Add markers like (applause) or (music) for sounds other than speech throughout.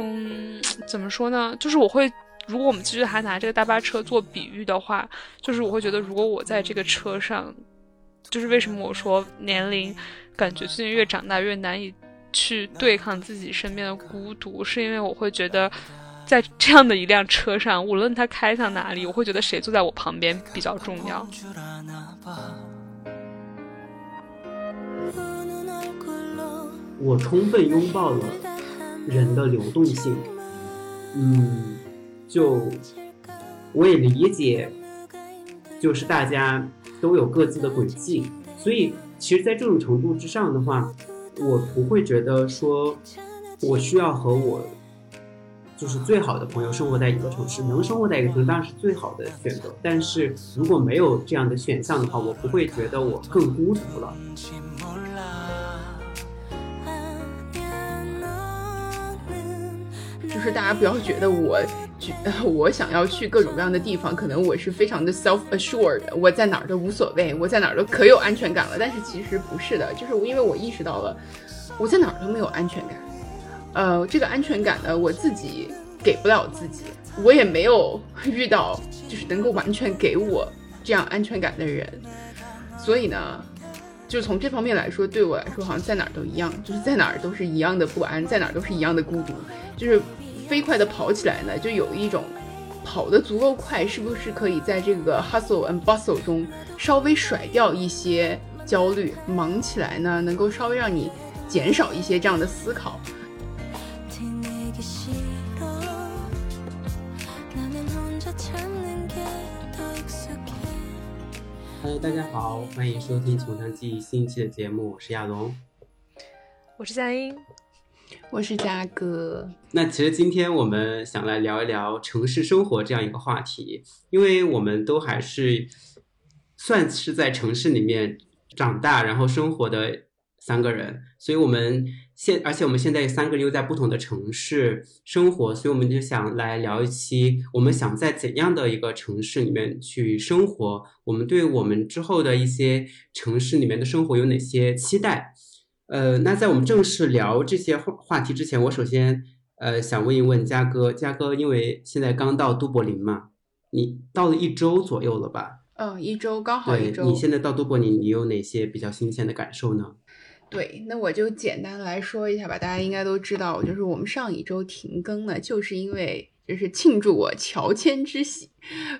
嗯，怎么说呢？就是我会，如果我们继续还拿这个大巴车做比喻的话，就是我会觉得，如果我在这个车上，就是为什么我说年龄感觉最近越长大越难以去对抗自己身边的孤独，是因为我会觉得，在这样的一辆车上，无论它开向哪里，我会觉得谁坐在我旁边比较重要。我充分拥抱了。人的流动性，嗯，就我也理解，就是大家都有各自的轨迹，所以其实，在这种程度之上的话，我不会觉得说我需要和我就是最好的朋友生活在一个城市，能生活在一个城市当然是最好的选择。但是如果没有这样的选项的话，我不会觉得我更孤独了。就是大家不要觉得我去，(laughs) 我想要去各种各样的地方，可能我是非常的 self assured，我在哪儿都无所谓，我在哪儿都可有安全感了。但是其实不是的，就是因为我意识到了，我在哪儿都没有安全感。呃，这个安全感呢，我自己给不了自己，我也没有 (laughs) 遇到就是能够完全给我这样安全感的人。所以呢，就从这方面来说，对我来说，好像在哪儿都一样，就是在哪儿都是一样的不安，在哪儿都是一样的孤独，就是。飞快的跑起来呢，就有一种跑得足够快，是不是可以在这个 hustle and bustle 中稍微甩掉一些焦虑，忙起来呢，能够稍微让你减少一些这样的思考。嗨，大家好，欢迎收听《从长计议》新一期的节目，我是亚龙，我是佳音。我是嘉哥。那其实今天我们想来聊一聊城市生活这样一个话题，因为我们都还是算是在城市里面长大，然后生活的三个人，所以我们现而且我们现在三个又在不同的城市生活，所以我们就想来聊一期，我们想在怎样的一个城市里面去生活，我们对我们之后的一些城市里面的生活有哪些期待？呃，那在我们正式聊这些话话题之前，我首先呃想问一问嘉哥，嘉哥，因为现在刚到都柏林嘛，你到了一周左右了吧？嗯，一周刚好一周。你现在到都柏林，你有哪些比较新鲜的感受呢？对，那我就简单来说一下吧，大家应该都知道，就是我们上一周停更呢，就是因为。就是庆祝我乔迁之喜，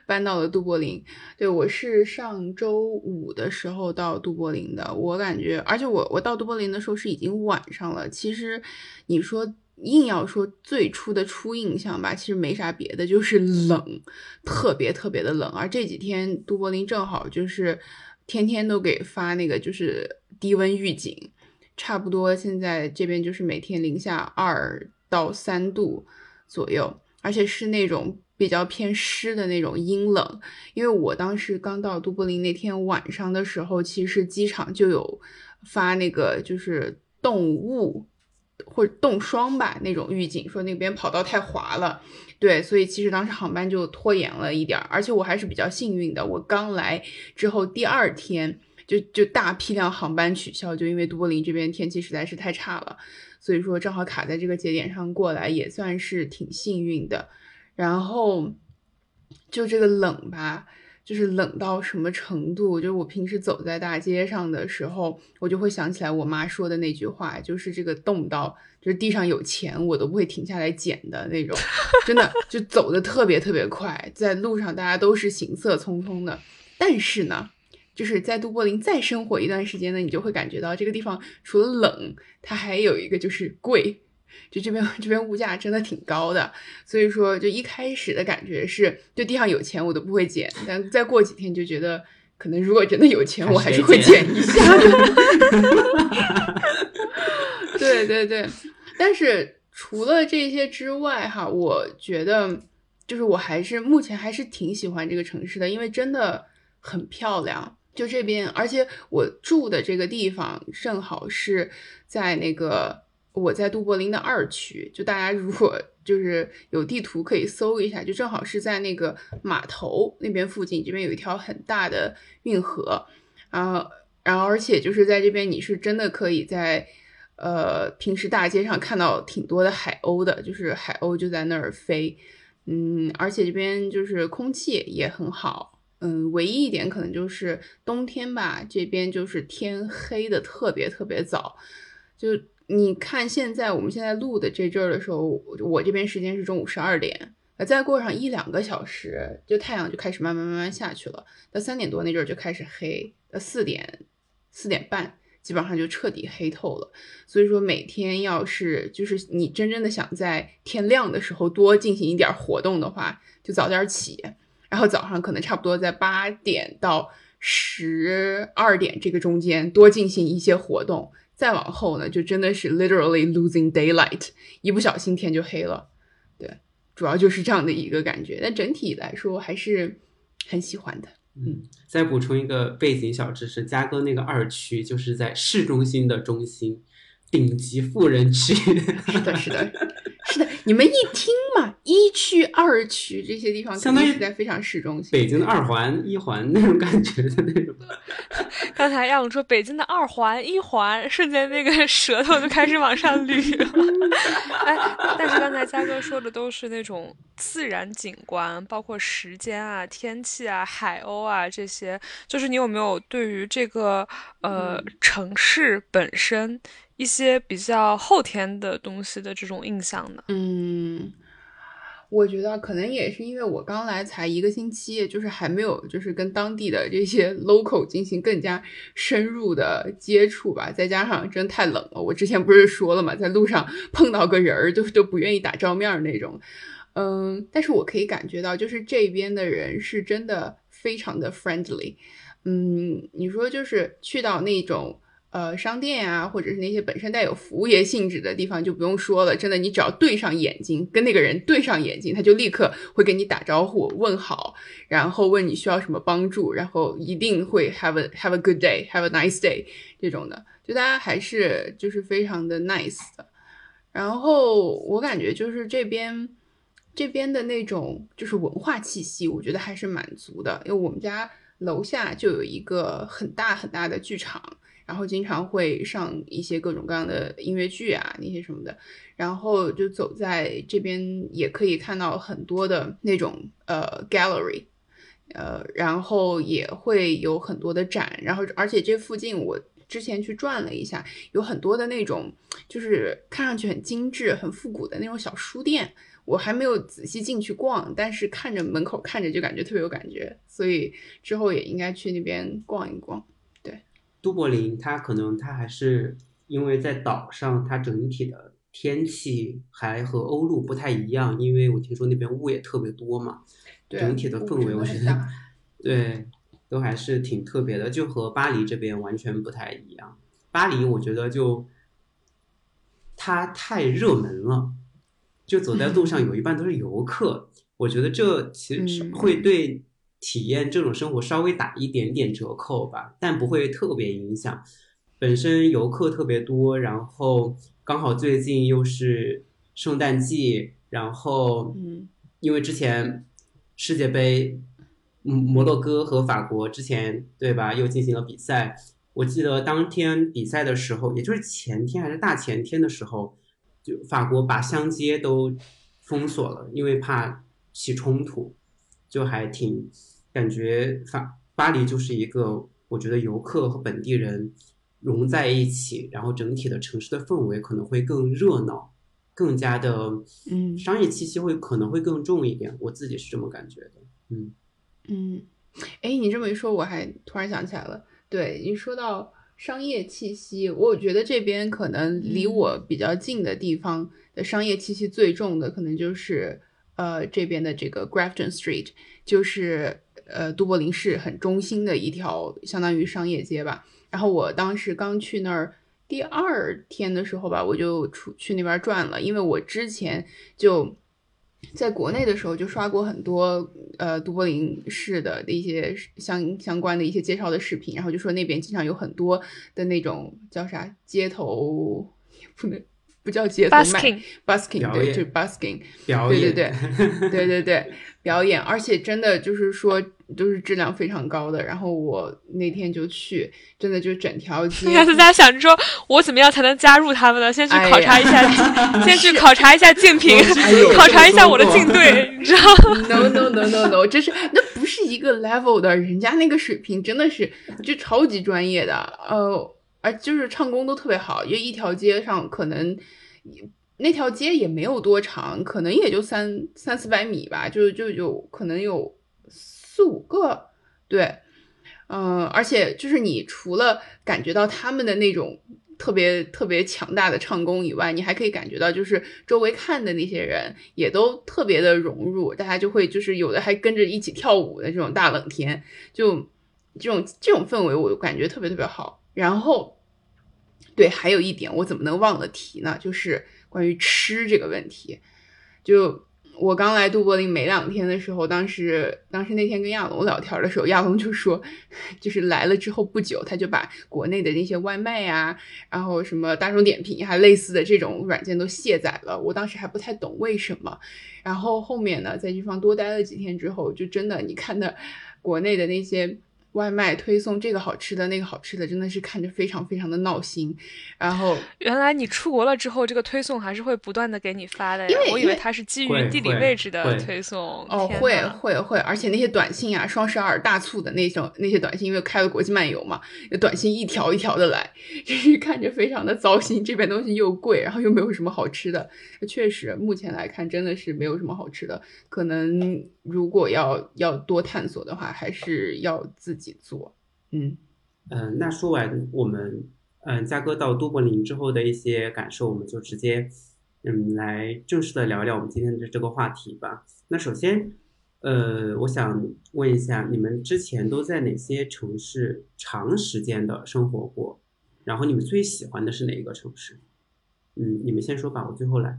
搬到了都柏林。对我是上周五的时候到都柏林的。我感觉，而且我我到都柏林的时候是已经晚上了。其实你说硬要说最初的初印象吧，其实没啥别的，就是冷，特别特别的冷。而这几天都柏林正好就是天天都给发那个就是低温预警，差不多现在这边就是每天零下二到三度左右。而且是那种比较偏湿的那种阴冷，因为我当时刚到都柏林那天晚上的时候，其实机场就有发那个就是冻雾或者冻霜吧那种预警，说那边跑道太滑了，对，所以其实当时航班就拖延了一点儿。而且我还是比较幸运的，我刚来之后第二天就就大批量航班取消，就因为都柏林这边天气实在是太差了。所以说正好卡在这个节点上过来，也算是挺幸运的。然后就这个冷吧，就是冷到什么程度？就是我平时走在大街上的时候，我就会想起来我妈说的那句话，就是这个冻到，就是地上有钱我都不会停下来捡的那种，真的就走的特别特别快，在路上大家都是行色匆匆的。但是呢。就是在都柏林再生活一段时间呢，你就会感觉到这个地方除了冷，它还有一个就是贵，就这边这边物价真的挺高的。所以说，就一开始的感觉是，就地上有钱我都不会捡，但再过几天就觉得，可能如果真的有钱，我还是会捡 (laughs) 一下。对对对，但是除了这些之外，哈，我觉得就是我还是目前还是挺喜欢这个城市的，因为真的很漂亮。就这边，而且我住的这个地方正好是在那个我在都柏林的二区。就大家如果就是有地图可以搜一下，就正好是在那个码头那边附近。这边有一条很大的运河，啊，然后而且就是在这边你是真的可以在呃平时大街上看到挺多的海鸥的，就是海鸥就在那儿飞，嗯，而且这边就是空气也很好，嗯，唯一一点可能就是冬天吧，这边就是天黑的特别特别早，就你看现在我们现在录的这阵儿的时候，我这边时间是中午十二点。呃，再过上一两个小时，就太阳就开始慢慢慢慢下去了。到三点多那阵儿就开始黑，呃，四点四点半基本上就彻底黑透了。所以说，每天要是就是你真正的想在天亮的时候多进行一点活动的话，就早点起，然后早上可能差不多在八点到十二点这个中间多进行一些活动。再往后呢，就真的是 literally losing daylight，一不小心天就黑了。对主要就是这样的一个感觉，但整体来说还是很喜欢的。嗯，再补充一个背景小知识，嘉哥那个二区就是在市中心的中心，顶级富人区。(laughs) 是的，是的。是的，你们一听嘛，一区、二区这些地方，相当于在非常市中心，北京的二环、一环那种感觉的那种。(laughs) 刚才亚龙说北京的二环、一环，瞬间那个舌头就开始往上捋了。(laughs) 哎，但是刚才嘉哥说的都是那种自然景观，包括时间啊、天气啊、海鸥啊这些，就是你有没有对于这个呃城市本身？一些比较后天的东西的这种印象呢？嗯，我觉得可能也是因为我刚来才一个星期，就是还没有就是跟当地的这些 (laughs) local 进行更加深入的接触吧。再加上真太冷了，我之前不是说了嘛，在路上 (laughs) 碰到个人儿就都不愿意打照面那种。嗯，但是我可以感觉到，就是这边的人是真的非常的 friendly。嗯，你说就是去到那种。呃，商店啊，或者是那些本身带有服务业性质的地方，就不用说了。真的，你只要对上眼睛，跟那个人对上眼睛，他就立刻会跟你打招呼、问好，然后问你需要什么帮助，然后一定会 have a have a good day，have a nice day 这种的。就大家还是就是非常的 nice 的。然后我感觉就是这边这边的那种就是文化气息，我觉得还是蛮足的。因为我们家楼下就有一个很大很大的剧场。然后经常会上一些各种各样的音乐剧啊，那些什么的。然后就走在这边，也可以看到很多的那种呃 gallery，呃，然后也会有很多的展。然后而且这附近我之前去转了一下，有很多的那种就是看上去很精致、很复古的那种小书店。我还没有仔细进去逛，但是看着门口看着就感觉特别有感觉，所以之后也应该去那边逛一逛。都柏林，它可能它还是因为在岛上，它整体的天气还和欧陆不太一样，因为我听说那边雾也特别多嘛，整体的氛围我觉得对都还是挺特别的，就和巴黎这边完全不太一样。巴黎我觉得就它太热门了，就走在路上有一半都是游客，我觉得这其实会对。体验这种生活稍微打一点点折扣吧，但不会特别影响。本身游客特别多，然后刚好最近又是圣诞季，然后嗯，因为之前世界杯，嗯，摩洛哥和法国之前对吧，又进行了比赛。我记得当天比赛的时候，也就是前天还是大前天的时候，就法国把乡街都封锁了，因为怕起冲突。就还挺感觉法巴黎就是一个，我觉得游客和本地人融在一起，然后整体的城市的氛围可能会更热闹，更加的嗯，商业气息会可能会更重一点，我自己是这么感觉的，嗯。嗯，哎，你这么一说，我还突然想起来了，对你说到商业气息，我觉得这边可能离我比较近的地方的商业气息最重的，可能就是。呃，这边的这个 Grafton Street 就是呃都柏林市很中心的一条，相当于商业街吧。然后我当时刚去那儿第二天的时候吧，我就出去那边转了，因为我之前就在国内的时候就刷过很多呃都柏林市的一些相相关的一些介绍的视频，然后就说那边经常有很多的那种叫啥街头，也不能。不叫街头卖 busking，对，就是 busking，表演，对对对，对对 (laughs) 对，表演，而且真的就是说。都是质量非常高的，然后我那天就去，真的就整条街。大家想着说，我怎么样才能加入他们呢？先去考察一下，(laughs) 先去考察一下竞品，(laughs) 考察一下我的竞队，你知道？No no no no no，这是那不是一个 level 的，人家那个水平真的是就超级专业的，呃，而就是唱功都特别好，因为一条街上可能那条街也没有多长，可能也就三三四百米吧，就就有可能有。四五个，对，嗯，而且就是你除了感觉到他们的那种特别特别强大的唱功以外，你还可以感觉到就是周围看的那些人也都特别的融入，大家就会就是有的还跟着一起跳舞的这种大冷天，就这种这种氛围，我感觉特别特别好。然后，对，还有一点我怎么能忘了提呢？就是关于吃这个问题，就。我刚来杜柏林没两天的时候，当时当时那天跟亚龙聊天的时候，亚龙就说，(laughs) 就是来了之后不久，他就把国内的那些外卖呀，然后什么大众点评还类似的这种软件都卸载了。我当时还不太懂为什么，然后后面呢，在地方多待了几天之后，就真的你看的国内的那些。外卖推送这个好吃的那个好吃的，真的是看着非常非常的闹心。然后原来你出国了之后，这个推送还是会不断的给你发的，因为我以为它是基于地理位置的推送。哦，会会会，而且那些短信啊，双十二大促的那种那些短信，因为开了国际漫游嘛，短信一条一条的来，就是看着非常的糟心。这边东西又贵，然后又没有什么好吃的，确实目前来看真的是没有什么好吃的，可能。如果要要多探索的话，还是要自自己做。嗯嗯，那说完我们嗯嘉哥到都柏林之后的一些感受，我们就直接嗯来正式的聊聊我们今天的这个话题吧。那首先，呃，我想问一下，你们之前都在哪些城市长时间的生活过？然后你们最喜欢的是哪一个城市？嗯，你们先说吧，我最后来。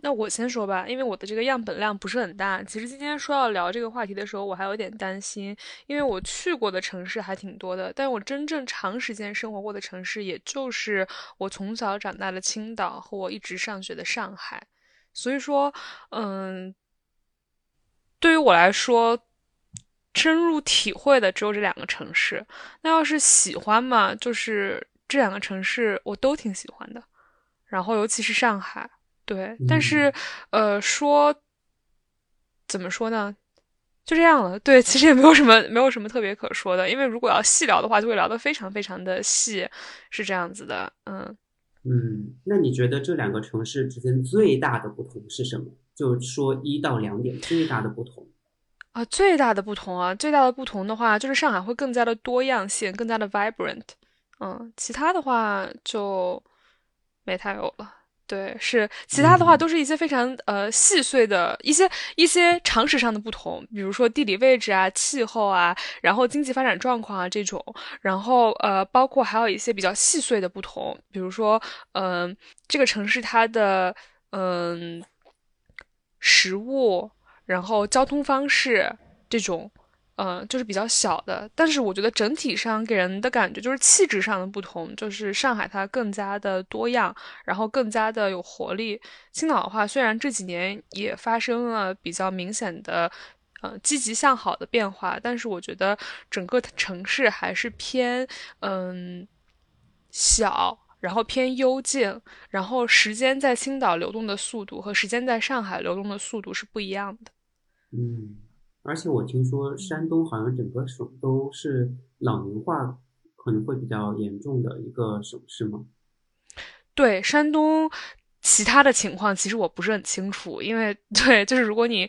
那我先说吧，因为我的这个样本量不是很大。其实今天说要聊这个话题的时候，我还有点担心，因为我去过的城市还挺多的，但我真正长时间生活过的城市，也就是我从小长大的青岛和我一直上学的上海。所以说，嗯，对于我来说，深入体会的只有这两个城市。那要是喜欢嘛，就是这两个城市我都挺喜欢的，然后尤其是上海。对，但是，呃，说怎么说呢？就这样了。对，其实也没有什么，没有什么特别可说的。因为如果要细聊的话，就会聊得非常非常的细，是这样子的。嗯嗯，那你觉得这两个城市之间最大的不同是什么？就说一到两点最大的不同啊，最大的不同啊，最大的不同的话，就是上海会更加的多样性，更加的 vibrant。嗯，其他的话就没太有了。对，是其他的话都是一些非常呃细碎的一些一些常识上的不同，比如说地理位置啊、气候啊，然后经济发展状况啊这种，然后呃包括还有一些比较细碎的不同，比如说嗯这个城市它的嗯食物，然后交通方式这种。嗯，就是比较小的，但是我觉得整体上给人的感觉就是气质上的不同，就是上海它更加的多样，然后更加的有活力。青岛的话，虽然这几年也发生了比较明显的，呃，积极向好的变化，但是我觉得整个城市还是偏嗯小，然后偏幽静，然后时间在青岛流动的速度和时间在上海流动的速度是不一样的。嗯。而且我听说山东好像整个省都是老龄化可能会比较严重的一个省市吗？对，山东其他的情况其实我不是很清楚，因为对，就是如果你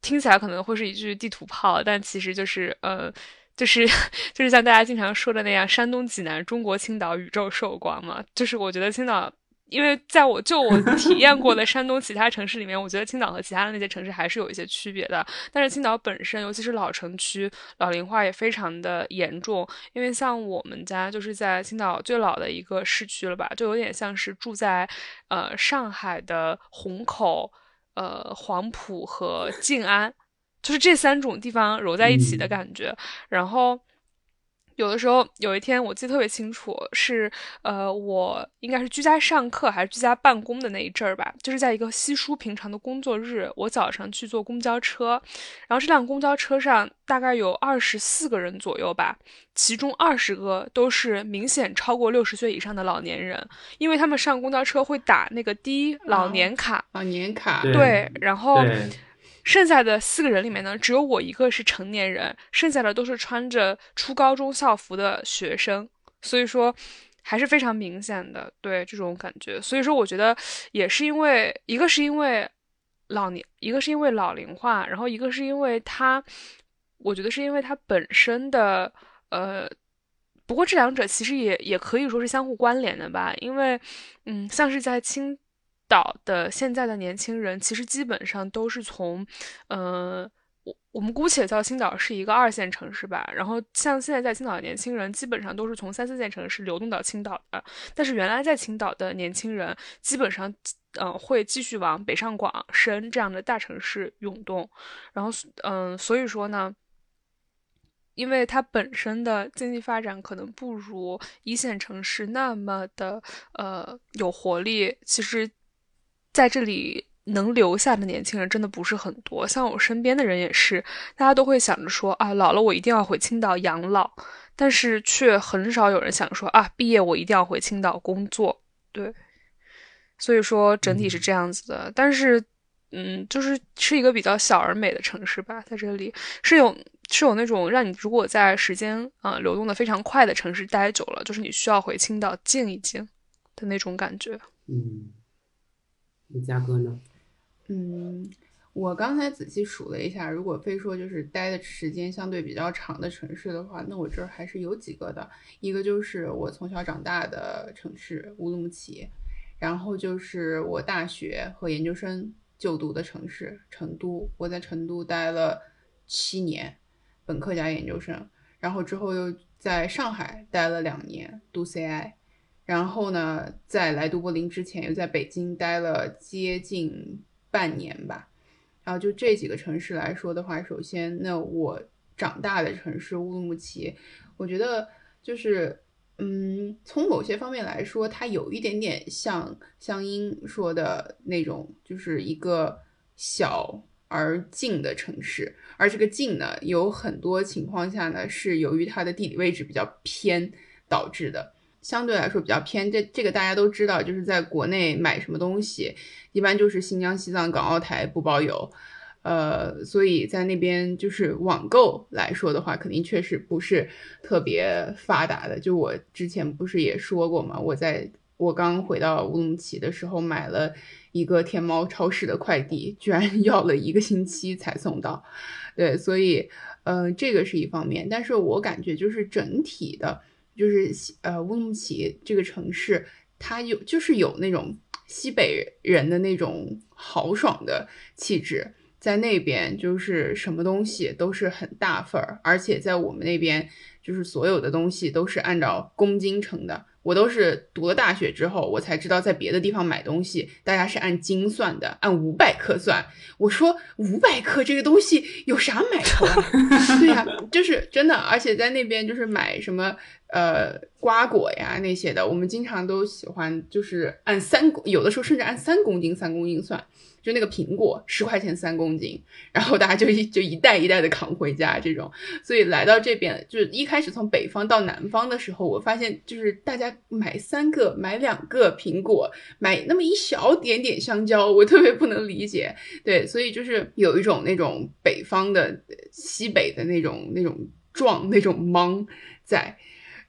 听起来可能会是一句地图炮，但其实就是呃，就是 (laughs) 就是像大家经常说的那样，山东济南，中国青岛，宇宙寿光嘛，就是我觉得青岛。因为在我就我体验过的山东其他城市里面，我觉得青岛和其他的那些城市还是有一些区别的。但是青岛本身，尤其是老城区，老龄化也非常的严重。因为像我们家就是在青岛最老的一个市区了吧，就有点像是住在呃上海的虹口、呃黄埔和静安，就是这三种地方揉在一起的感觉。然后。有的时候，有一天我记得特别清楚，是呃，我应该是居家上课还是居家办公的那一阵儿吧，就是在一个稀疏平常的工作日，我早上去坐公交车，然后这辆公交车上大概有二十四个人左右吧，其中二十个都是明显超过六十岁以上的老年人，因为他们上公交车会打那个低老年卡，老年卡，对，然后。剩下的四个人里面呢，只有我一个是成年人，剩下的都是穿着初高中校服的学生，所以说还是非常明显的对这种感觉。所以说，我觉得也是因为一个是因为老年，一个是因为老龄化，然后一个是因为它，我觉得是因为它本身的呃，不过这两者其实也也可以说是相互关联的吧，因为嗯，像是在清。岛的现在的年轻人其实基本上都是从，呃，我我们姑且叫青岛是一个二线城市吧。然后像现在在青岛的年轻人，基本上都是从三四线城市流动到青岛的。但是原来在青岛的年轻人，基本上，嗯，会继续往北上广深这样的大城市涌动。然后，嗯，所以说呢，因为它本身的经济发展可能不如一线城市那么的，呃，有活力。其实。在这里能留下的年轻人真的不是很多，像我身边的人也是，大家都会想着说啊，老了我一定要回青岛养老，但是却很少有人想说啊，毕业我一定要回青岛工作。对，所以说整体是这样子的。但是，嗯，就是是一个比较小而美的城市吧，在这里是有是有那种让你如果在时间啊流动的非常快的城市待久了，就是你需要回青岛静一静的那种感觉。嗯。你嘉哥呢？嗯，我刚才仔细数了一下，如果非说就是待的时间相对比较长的城市的话，那我这儿还是有几个的。一个就是我从小长大的城市乌鲁木齐，然后就是我大学和研究生就读的城市成都。我在成都待了七年，本科加研究生，然后之后又在上海待了两年读 CI。然后呢，在来都柏林之前，又在北京待了接近半年吧。然后就这几个城市来说的话，首先，那我长大的城市乌鲁木齐，我觉得就是，嗯，从某些方面来说，它有一点点像香音说的那种，就是一个小而静的城市。而这个静呢，有很多情况下呢，是由于它的地理位置比较偏导致的。相对来说比较偏，这这个大家都知道，就是在国内买什么东西，一般就是新疆、西藏、港澳台不包邮，呃，所以在那边就是网购来说的话，肯定确实不是特别发达的。就我之前不是也说过嘛，我在我刚回到乌鲁木齐的时候，买了一个天猫超市的快递，居然 (laughs) 要了一个星期才送到。对，所以，呃，这个是一方面，但是我感觉就是整体的。就是西呃乌鲁木齐这个城市，它有就是有那种西北人的那种豪爽的气质，在那边就是什么东西都是很大份儿，而且在我们那边就是所有的东西都是按照公斤称的。我都是读了大学之后，我才知道在别的地方买东西，大家是按斤算的，按五百克算。我说五百克这个东西有啥买头啊？(laughs) 对呀，就是真的，而且在那边就是买什么呃瓜果呀那些的，我们经常都喜欢就是按三，有的时候甚至按三公斤、三公斤算。就那个苹果十块钱三公斤，然后大家就一就一袋一袋的扛回家这种，所以来到这边，就是一开始从北方到南方的时候，我发现就是大家买三个买两个苹果，买那么一小点点香蕉，我特别不能理解。对，所以就是有一种那种北方的西北的那种那种壮那种莽在。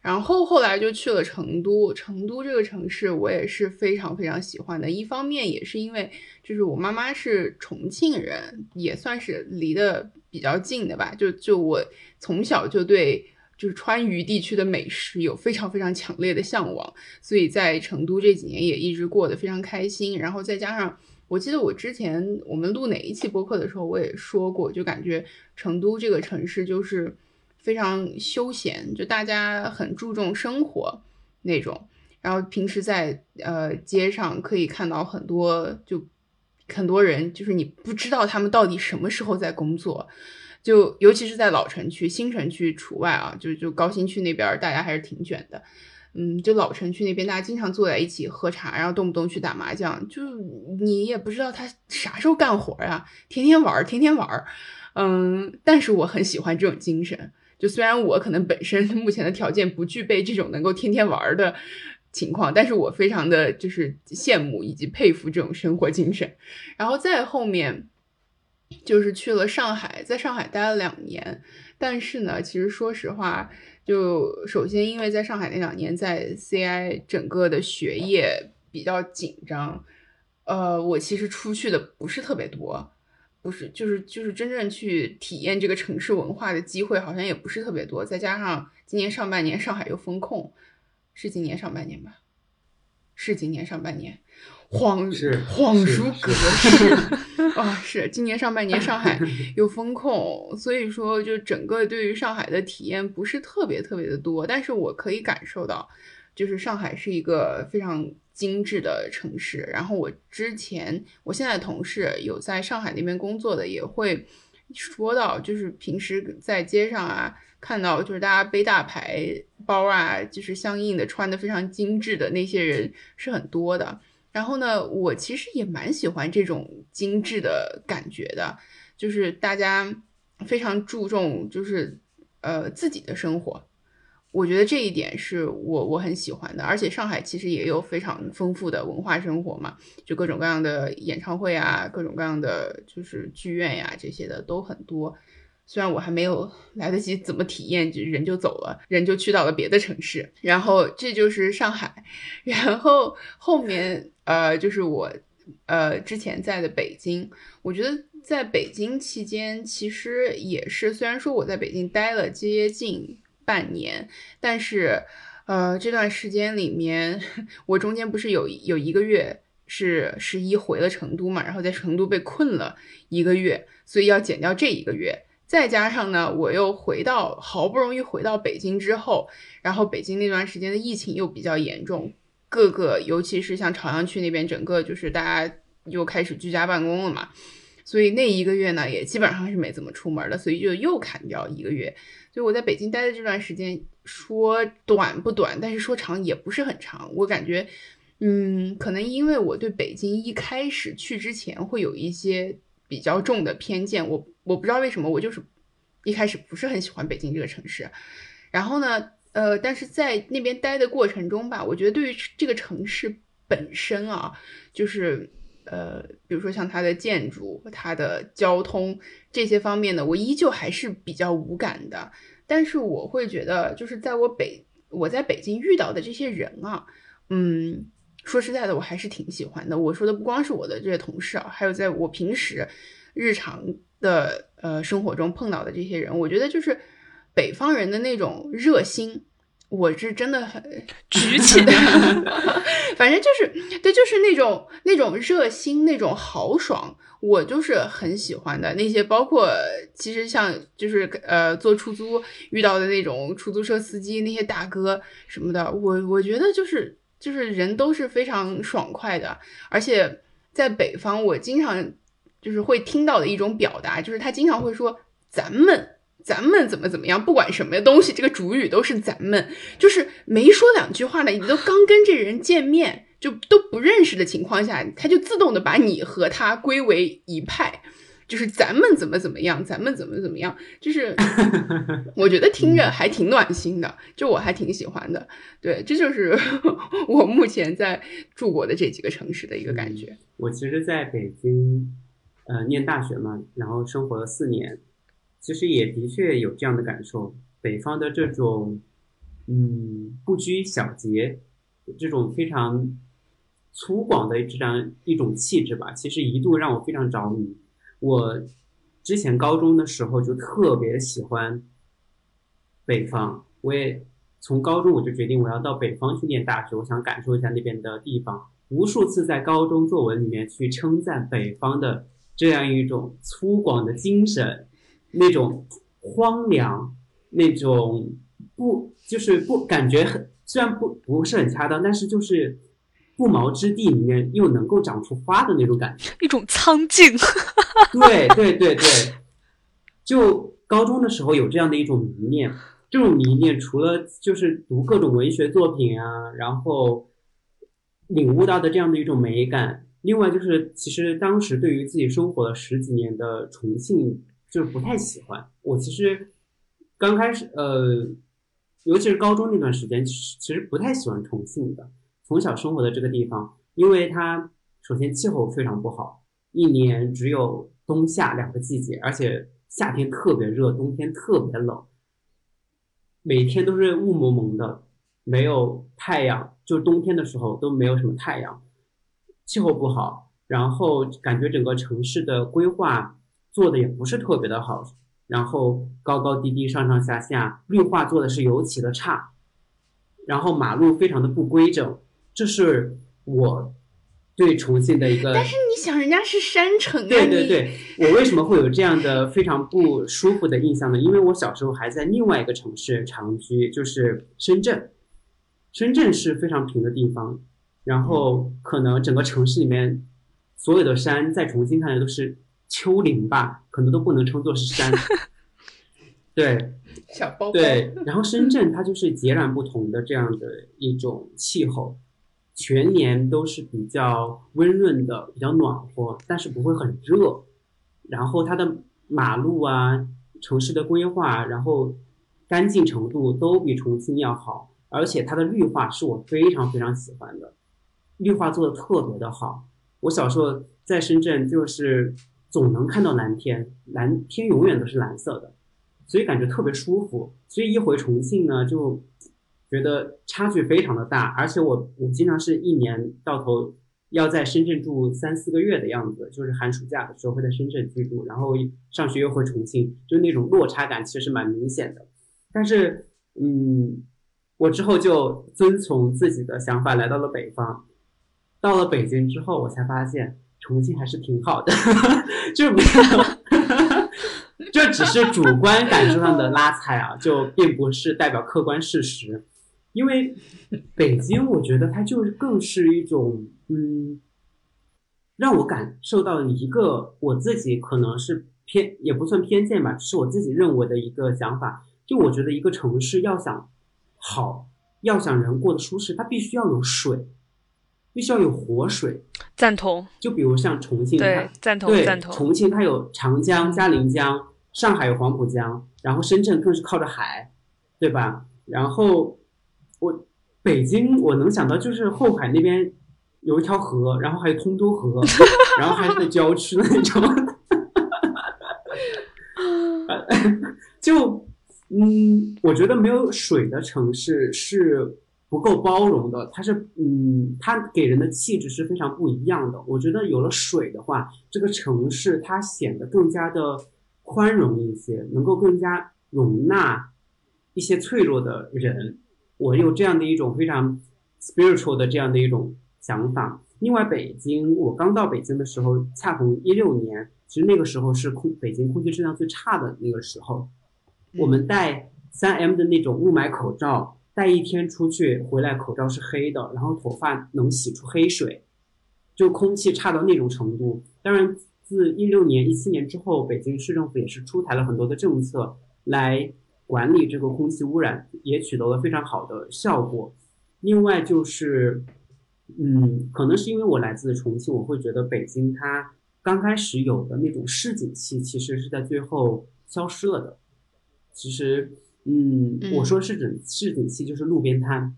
然后后来就去了成都，成都这个城市我也是非常非常喜欢的。一方面也是因为，就是我妈妈是重庆人，也算是离得比较近的吧。就就我从小就对就是川渝地区的美食有非常非常强烈的向往，所以在成都这几年也一直过得非常开心。然后再加上，我记得我之前我们录哪一期播客的时候，我也说过，就感觉成都这个城市就是。非常休闲，就大家很注重生活那种。然后平时在呃街上可以看到很多，就很多人，就是你不知道他们到底什么时候在工作。就尤其是在老城区、新城区除外啊，就就高新区那边大家还是挺卷的。嗯，就老城区那边，大家经常坐在一起喝茶，然后动不动去打麻将，就你也不知道他啥时候干活呀，天天玩，天天玩。嗯，但是我很喜欢这种精神。就虽然我可能本身 (laughs) 目前的条件不具备这种能够天天玩的情况，但是我非常的就是羡慕以及佩服这种生活精神。然后再后面就是去了上海，在上海待了两年，但是呢，其实说实话。就首先，因为在上海那两年，在 CI 整个的学业比较紧张，呃，我其实出去的不是特别多，不是，就是就是真正去体验这个城市文化的机会好像也不是特别多。再加上今年上半年上海又封控，是今年上半年吧？是今年上半年。恍恍如隔世 (laughs) 啊！是今年上半年上海又风控，所以说就整个对于上海的体验不是特别特别的多。但是我可以感受到，就是上海是一个非常精致的城市。然后我之前我现在同事有在上海那边工作的，也会说到，就是平时在街上啊看到，就是大家背大牌包啊，就是相应的穿的非常精致的那些人是很多的。然后呢，我其实也蛮喜欢这种精致的感觉的，就是大家非常注重，就是呃自己的生活，我觉得这一点是我我很喜欢的。而且上海其实也有非常丰富的文化生活嘛，就各种各样的演唱会啊，各种各样的就是剧院呀这些的都很多。虽然我还没有来得及怎么体验，就人就走了，人就去到了别的城市。然后这就是上海，然后后面呃就是我呃之前在的北京。我觉得在北京期间其实也是，虽然说我在北京待了接近半年，但是呃这段时间里面，(laughs) 我中间不是有有一个月是十一回了成都嘛，然后在成都被困了一个月，所以要减掉这一个月。再加上呢，我又回到好不容易回到北京之后，然后北京那段时间的疫情又比较严重，各个尤其是像朝阳区那边，整个就是大家又开始居家办公了嘛，所以那一个月呢，也基本上是没怎么出门的，所以就又砍掉一个月。所以我在北京待的这段时间，说短不短，但是说长也不是很长。我感觉，嗯，可能因为我对北京一开始去之前会有一些。比较重的偏见，我我不知道为什么，我就是一开始不是很喜欢北京这个城市。然后呢，呃，但是在那边待的过程中吧，我觉得对于这个城市本身啊，就是呃，比如说像它的建筑、它的交通这些方面呢，我依旧还是比较无感的。但是我会觉得，就是在我北我在北京遇到的这些人啊，嗯。说实在的，我还是挺喜欢的。我说的不光是我的这些同事啊，还有在我平时日常的呃生活中碰到的这些人，我觉得就是北方人的那种热心，我是真的很 (laughs) 举起的。(laughs) 反正就是对，就是那种那种热心，那种豪爽，我就是很喜欢的。那些包括其实像就是呃坐出租遇到的那种出租车司机那些大哥什么的，我我觉得就是。就是人都是非常爽快的，而且在北方，我经常就是会听到的一种表达，就是他经常会说“咱们，咱们怎么怎么样”，不管什么东西，这个主语都是“咱们”，就是没说两句话呢，你都刚跟这人见面，就都不认识的情况下，他就自动的把你和他归为一派。就是咱们怎么怎么样，咱们怎么怎么样，就是 (laughs) 我觉得听着还挺暖心的，就我还挺喜欢的。对，这就是 (laughs) 我目前在住过的这几个城市的一个感觉。我其实在北京，呃，念大学嘛，然后生活了四年，其实也的确有这样的感受。北方的这种，嗯，不拘小节，这种非常粗犷的这样一种气质吧，其实一度让我非常着迷。我之前高中的时候就特别喜欢北方，我也从高中我就决定我要到北方去念大学，我想感受一下那边的地方。无数次在高中作文里面去称赞北方的这样一种粗犷的精神，那种荒凉，那种不就是不感觉很虽然不不是很恰当，但是就是。不毛之地里面又能够长出花的那种感觉，一种苍劲。(laughs) 对对对对，就高中的时候有这样的一种迷恋，这种迷恋除了就是读各种文学作品啊，然后领悟到的这样的一种美感，另外就是其实当时对于自己生活了十几年的重庆就是不太喜欢。我其实刚开始呃，尤其是高中那段时间，其实不太喜欢重庆的。从小生活的这个地方，因为它首先气候非常不好，一年只有冬夏两个季节，而且夏天特别热，冬天特别冷，每天都是雾蒙蒙的，没有太阳，就冬天的时候都没有什么太阳，气候不好，然后感觉整个城市的规划做的也不是特别的好，然后高高低低、上上下下，绿化做的是尤其的差，然后马路非常的不规整，这是我对重庆的一个。但是你想，人家是山城啊，对对对，我为什么会有这样的非常不舒服的印象呢？因为我小时候还在另外一个城市长居，就是深圳。深圳是非常平的地方，然后可能整个城市里面所有的山，在重庆看来都是丘陵吧，可能都不能称作是山。(laughs) 对，小包包，对，然后深圳它就是截然不同的这样的一种气候，全年都是比较温润的，比较暖和，但是不会很热。然后它的马路啊、城市的规划，然后干净程度都比重庆要好，而且它的绿化是我非常非常喜欢的，绿化做的特别的好。我小时候在深圳就是总能看到蓝天，蓝天永远都是蓝色的。所以感觉特别舒服。所以一回重庆呢，就觉得差距非常的大，而且我我经常是一年到头要在深圳住三四个月的样子，就是寒暑假的时候会在深圳居住，然后上学又回重庆，就那种落差感其实蛮明显的。但是，嗯，我之后就遵从自己的想法来到了北方，到了北京之后，我才发现重庆还是挺好的，(laughs) 就是没有。(laughs) 这只是主观感受上的拉踩啊，(laughs) 就并不是代表客观事实。因为北京，我觉得它就更是一种，嗯，让我感受到一个我自己可能是偏也不算偏见吧，是我自己认为的一个想法。就我觉得一个城市要想好，要想人过得舒适，它必须要有水，必须要有活水。赞同，就比如像重庆，对，赞同，对，赞同。重庆它有长江、嘉陵江，上海有黄浦江，然后深圳更是靠着海，对吧？然后我北京我能想到就是后海那边有一条河，然后还有通州河，(laughs) 然后还是在郊区的那种，(laughs) 就嗯，我觉得没有水的城市是不够包容的，它是嗯，它给人的气质是非常不一样的。我觉得有了水的话，这个城市它显得更加的宽容一些，能够更加容纳一些脆弱的人。我有这样的一种非常 spiritual 的这样的一种想法。另外，北京，我刚到北京的时候，恰逢一六年，其实那个时候是空北京空气质量最差的那个时候。我们戴三 M 的那种雾霾口罩，戴一天出去回来口罩是黑的，然后头发能洗出黑水，就空气差到那种程度。当然，自一六年、一七年之后，北京市政府也是出台了很多的政策来管理这个空气污染，也取得了非常好的效果。另外就是，嗯，可能是因为我来自重庆，我会觉得北京它刚开始有的那种市井气，其实是在最后消失了的。其实，嗯，嗯我说市井市井气就是路边摊，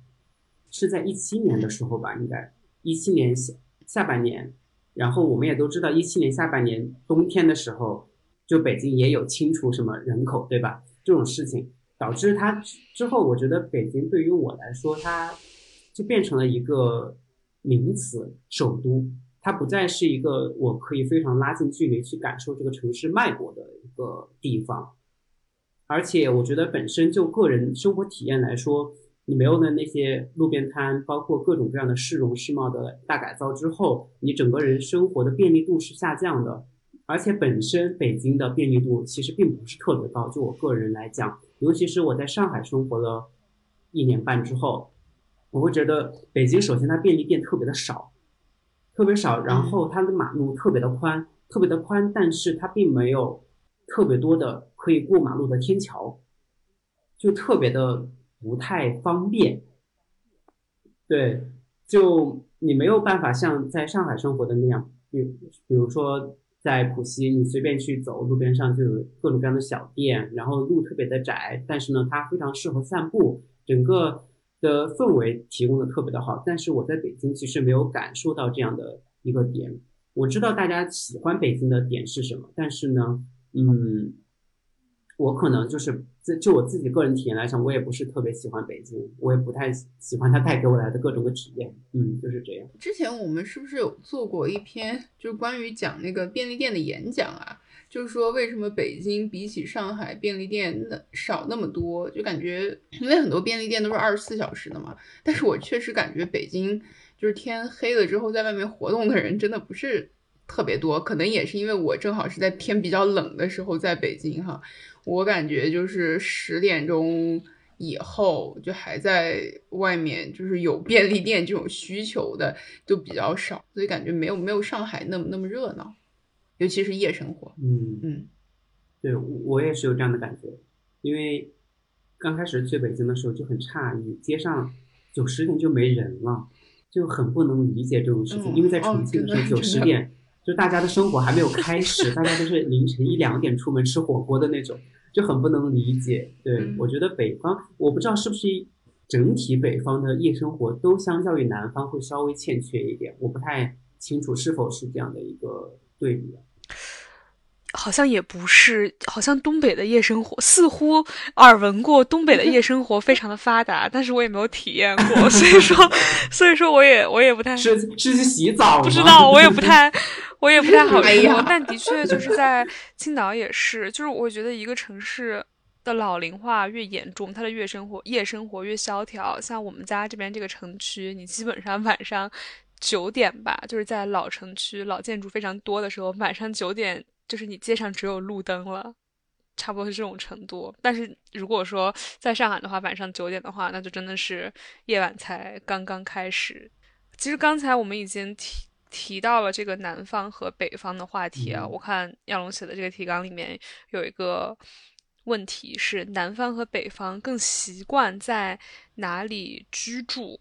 是在一七年的时候吧，应该一七年下下半年。然后我们也都知道，一七年下半年冬天的时候，就北京也有清除什么人口，对吧？这种事情导致它之后，我觉得北京对于我来说，它就变成了一个名词，首都。它不再是一个我可以非常拉近距离去感受这个城市脉搏的一个地方。而且我觉得本身就个人生活体验来说，你没有了那些路边摊，包括各种各样的市容市貌的大改造之后，你整个人生活的便利度是下降的。而且本身北京的便利度其实并不是特别高，就我个人来讲，尤其是我在上海生活了一年半之后，我会觉得北京首先它便利店特别的少，特别少，然后它的马路特别的宽，特别的宽，但是它并没有特别多的可以过马路的天桥，就特别的不太方便。对，就你没有办法像在上海生活的那样，比比如说在浦西，你随便去走，路边上就有各种各样的小店，然后路特别的窄，但是呢，它非常适合散步，整个的氛围提供的特别的好。但是我在北京其实没有感受到这样的一个点。我知道大家喜欢北京的点是什么，但是呢，嗯。我可能就是就就我自己个人体验来讲，我也不是特别喜欢北京，我也不太喜欢它带给我来的各种的体验，嗯，就是这样。之前我们是不是有做过一篇，就是关于讲那个便利店的演讲啊？就是说为什么北京比起上海便利店那少那么多？就感觉因为很多便利店都是二十四小时的嘛。但是我确实感觉北京就是天黑了之后在外面活动的人真的不是特别多，可能也是因为我正好是在天比较冷的时候在北京哈。我感觉就是十点钟以后就还在外面，就是有便利店这种需求的就比较少，所以感觉没有没有上海那么那么热闹，尤其是夜生活。嗯嗯，对我也是有这样的感觉，因为刚开始去北京的时候就很诧异，街上九十点就没人了，就很不能理解这种事情，因为在重庆的时候九十点。就大家的生活还没有开始，大家都是凌晨一两点出门吃火锅的那种，就很不能理解。对我觉得北方，我不知道是不是整体北方的夜生活都相较于南方会稍微欠缺一点，我不太清楚是否是这样的一个对比。好像也不是，好像东北的夜生活似乎耳闻过，东北的夜生活非常的发达，但是我也没有体验过，(laughs) 所以说，所以说我也我也不太是是去洗澡，不知道，(laughs) 我也不太，我也不太好说。但的确就是在青岛也是，就是我觉得一个城市的老龄化越严重，它的夜生活夜生活越萧条。像我们家这边这个城区，你基本上晚上九点吧，就是在老城区老建筑非常多的时候，晚上九点。就是你街上只有路灯了，差不多是这种程度。但是如果说在上海的话，晚上九点的话，那就真的是夜晚才刚刚开始。其实刚才我们已经提提到了这个南方和北方的话题啊。我看亚龙写的这个提纲里面有一个问题是：南方和北方更习惯在哪里居住？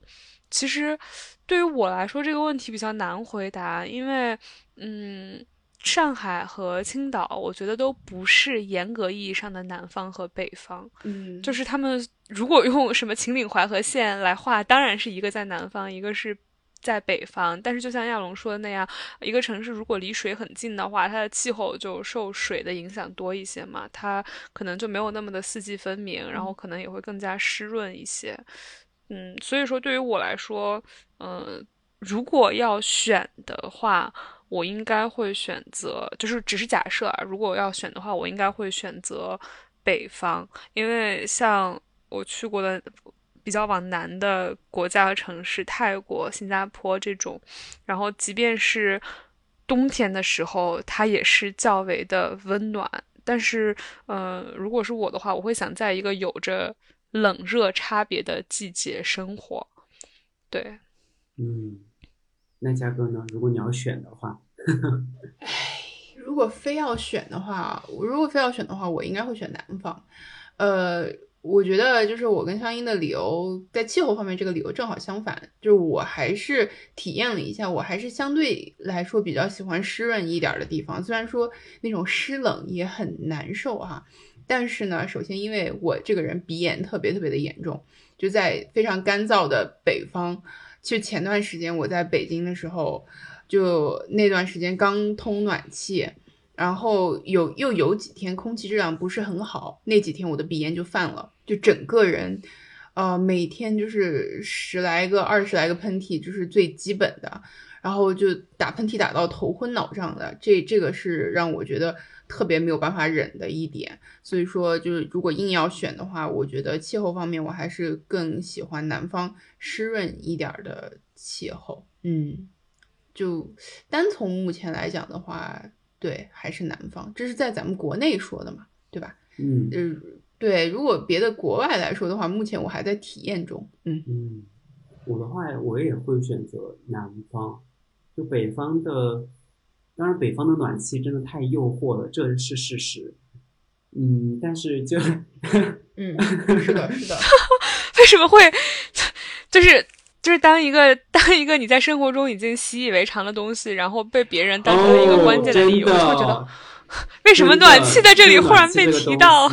其实对于我来说，这个问题比较难回答，因为嗯。上海和青岛，我觉得都不是严格意义上的南方和北方。嗯，就是他们如果用什么秦岭淮河线来画，当然是一个在南方，一个是在北方。但是就像亚龙说的那样，一个城市如果离水很近的话，它的气候就受水的影响多一些嘛，它可能就没有那么的四季分明，然后可能也会更加湿润一些。嗯，所以说对于我来说，嗯，如果要选的话。我应该会选择，就是只是假设啊，如果要选的话，我应该会选择北方，因为像我去过的比较往南的国家和城市，泰国、新加坡这种，然后即便是冬天的时候，它也是较为的温暖。但是，嗯，如果是我的话，我会想在一个有着冷热差别的季节生活。对，嗯。那嘉哥呢？如果你要选的话，唉，如果非要选的话，我如果非要选的话，我应该会选南方。呃，我觉得就是我跟香音的理由，在气候方面这个理由正好相反，就是我还是体验了一下，我还是相对来说比较喜欢湿润一点的地方。虽然说那种湿冷也很难受哈，但是呢，首先因为我这个人鼻炎特别特别的严重，就在非常干燥的北方。其实前段时间我在北京的时候，就那段时间刚通暖气，然后有又有几天空气质量不是很好，那几天我的鼻炎就犯了，就整个人，呃，每天就是十来个、二十来个喷嚏，就是最基本的，然后就打喷嚏打到头昏脑胀的，这这个是让我觉得。特别没有办法忍的一点，所以说就是如果硬要选的话，我觉得气候方面我还是更喜欢南方湿润一点的气候。嗯，就单从目前来讲的话，对，还是南方。这是在咱们国内说的嘛，对吧？嗯，就是对。如果别的国外来说的话，目前我还在体验中。嗯嗯，我的话我也会选择南方，就北方的。当然，北方的暖气真的太诱惑了，这是事实。嗯，但是就嗯，是的，是的。(laughs) 为什么会就是就是当一个当一个你在生活中已经习以为常的东西，然后被别人当成一个关键的理由，就会觉得为什么暖气在这里忽然被提到？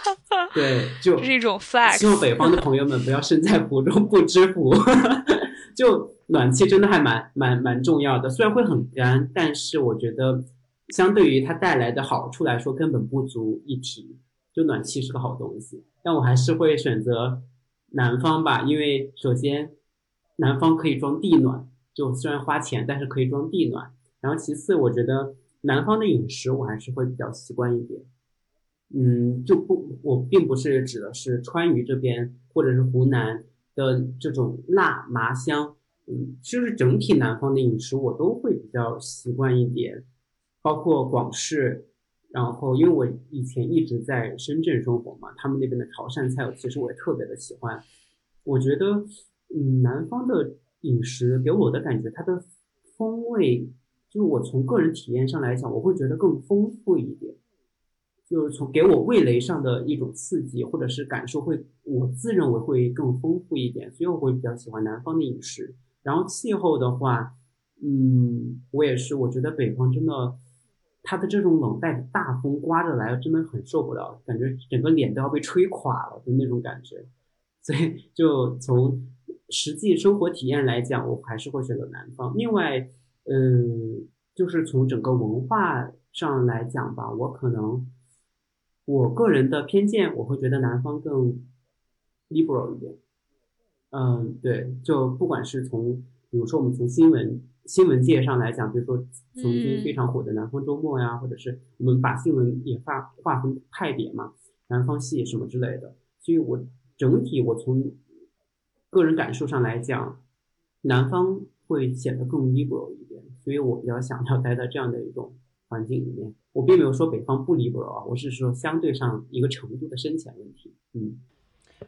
(laughs) 对，就这是一种 flag。希望北方的朋友们不要身在福中不知福。(laughs) 就暖气真的还蛮蛮蛮重要的，虽然会很干，但是我觉得相对于它带来的好处来说，根本不足一提。就暖气是个好东西，但我还是会选择南方吧，因为首先南方可以装地暖，就虽然花钱，但是可以装地暖。然后其次，我觉得南方的饮食我还是会比较习惯一点。嗯，就不，我并不是指的是川渝这边或者是湖南的这种辣麻香，嗯，就是整体南方的饮食我都会比较习惯一点，包括广式。然后，因为我以前一直在深圳生活嘛，他们那边的潮汕菜，其实我也特别的喜欢。我觉得，嗯，南方的饮食给我的感觉，它的风味，就是我从个人体验上来讲，我会觉得更丰富一点。就是从给我味蕾上的一种刺激，或者是感受，会我自认为会更丰富一点，所以我会比较喜欢南方的饮食。然后气候的话，嗯，我也是，我觉得北方真的。它的这种冷带大风刮着来，真的很受不了，感觉整个脸都要被吹垮了的那种感觉。所以，就从实际生活体验来讲，我还是会选择南方。另外，嗯，就是从整个文化上来讲吧，我可能我个人的偏见，我会觉得南方更 liberal 一点。嗯，对，就不管是从，比如说我们从新闻。新闻界上来讲，比如说曾经非常火的《南方周末》呀，或者是我们把新闻也划划分派别嘛，南方系什么之类的。所以我整体我从个人感受上来讲，南方会显得更 liberal 一点，所以我比较想要待在这样的一种环境里面。我并没有说北方不 liberal 啊，我是说相对上一个程度的深浅问题。嗯。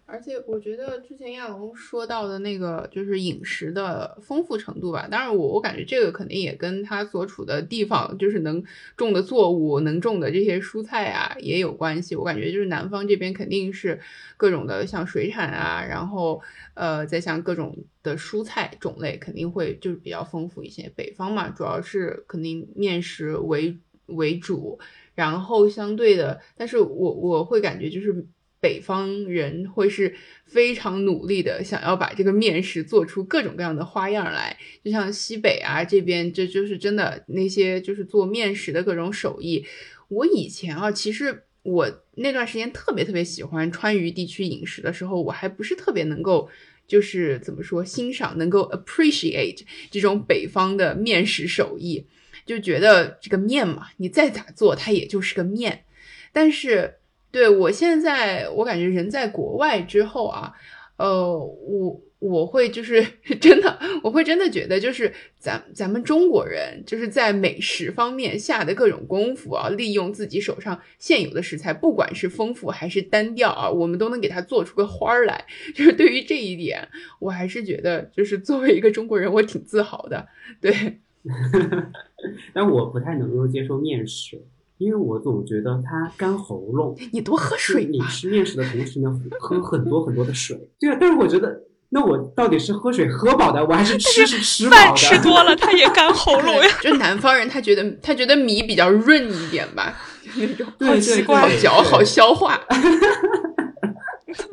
而且我觉得之前亚龙说到的那个就是饮食的丰富程度吧，当然我我感觉这个肯定也跟他所处的地方，就是能种的作物、能种的这些蔬菜啊也有关系。我感觉就是南方这边肯定是各种的像水产啊，然后呃再像各种的蔬菜种类肯定会就是比较丰富一些。北方嘛，主要是肯定面食为为主，然后相对的，但是我我会感觉就是。北方人会是非常努力的，想要把这个面食做出各种各样的花样来，就像西北啊这边，这就是真的那些就是做面食的各种手艺。我以前啊，其实我那段时间特别特别喜欢川渝地区饮食的时候，我还不是特别能够就是怎么说欣赏，能够 appreciate 这种北方的面食手艺，就觉得这个面嘛，你再咋做它也就是个面，但是。对我现在，我感觉人在国外之后啊，呃，我我会就是 (laughs) 真的，我会真的觉得就是咱咱们中国人就是在美食方面下的各种功夫啊，利用自己手上现有的食材，不管是丰富还是单调啊，我们都能给它做出个花儿来。(laughs) 就是对于这一点，我还是觉得就是作为一个中国人，我挺自豪的。对，(laughs) 但我不太能够接受面食。因为我总觉得它干喉咙，你多喝水。你吃面食的同时呢，喝很多很多的水。对啊，但是我觉得，那我到底是喝水喝饱的，我还是吃是吃饱的？饭吃多了，它也干 (laughs) 喉咙呀。就南方人，他觉得他觉得米比较润一点吧，(laughs) 那种好奇怪，好嚼，好消化。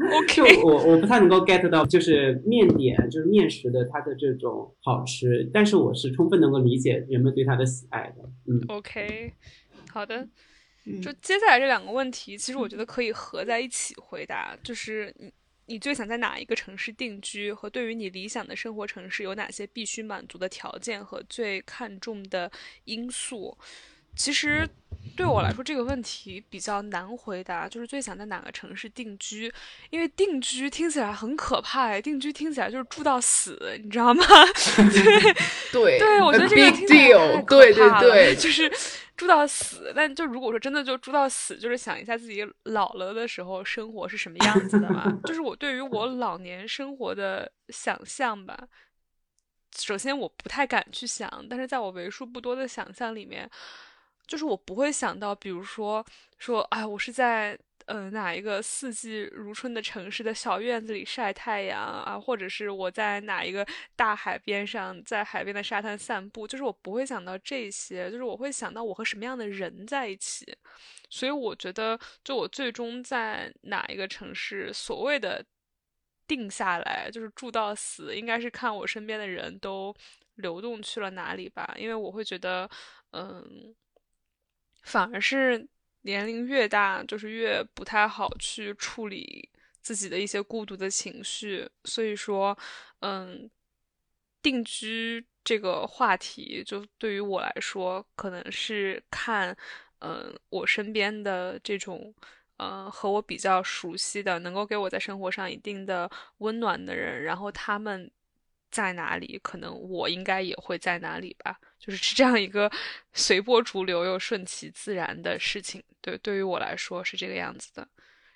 OK，我我不太能够 get 到，就是面点，就是面食的它的这种好吃，但是我是充分能够理解人们对它的喜爱的。嗯，OK。好的，就接下来这两个问题，其实我觉得可以合在一起回答。就是你，你最想在哪一个城市定居，和对于你理想的生活城市有哪些必须满足的条件和最看重的因素？其实对我来说，这个问题比较难回答。就是最想在哪个城市定居，因为定居听起来很可怕，定居听起来就是住到死，你知道吗？对 (laughs) (laughs) 对对，我觉得这个听起来太可怕了，(laughs) 就是。住到死，但就如果说真的就住到死，就是想一下自己老了的时候生活是什么样子的嘛？就是我对于我老年生活的想象吧。首先我不太敢去想，但是在我为数不多的想象里面，就是我不会想到，比如说说，哎，我是在。嗯，哪一个四季如春的城市的小院子里晒太阳啊？或者是我在哪一个大海边上，在海边的沙滩散步？就是我不会想到这些，就是我会想到我和什么样的人在一起。所以我觉得，就我最终在哪一个城市，所谓的定下来，就是住到死，应该是看我身边的人都流动去了哪里吧。因为我会觉得，嗯，反而是。年龄越大，就是越不太好去处理自己的一些孤独的情绪。所以说，嗯，定居这个话题，就对于我来说，可能是看，嗯，我身边的这种，呃，和我比较熟悉的，能够给我在生活上一定的温暖的人，然后他们在哪里，可能我应该也会在哪里吧。就是是这样一个随波逐流又顺其自然的事情，对，对于我来说是这个样子的。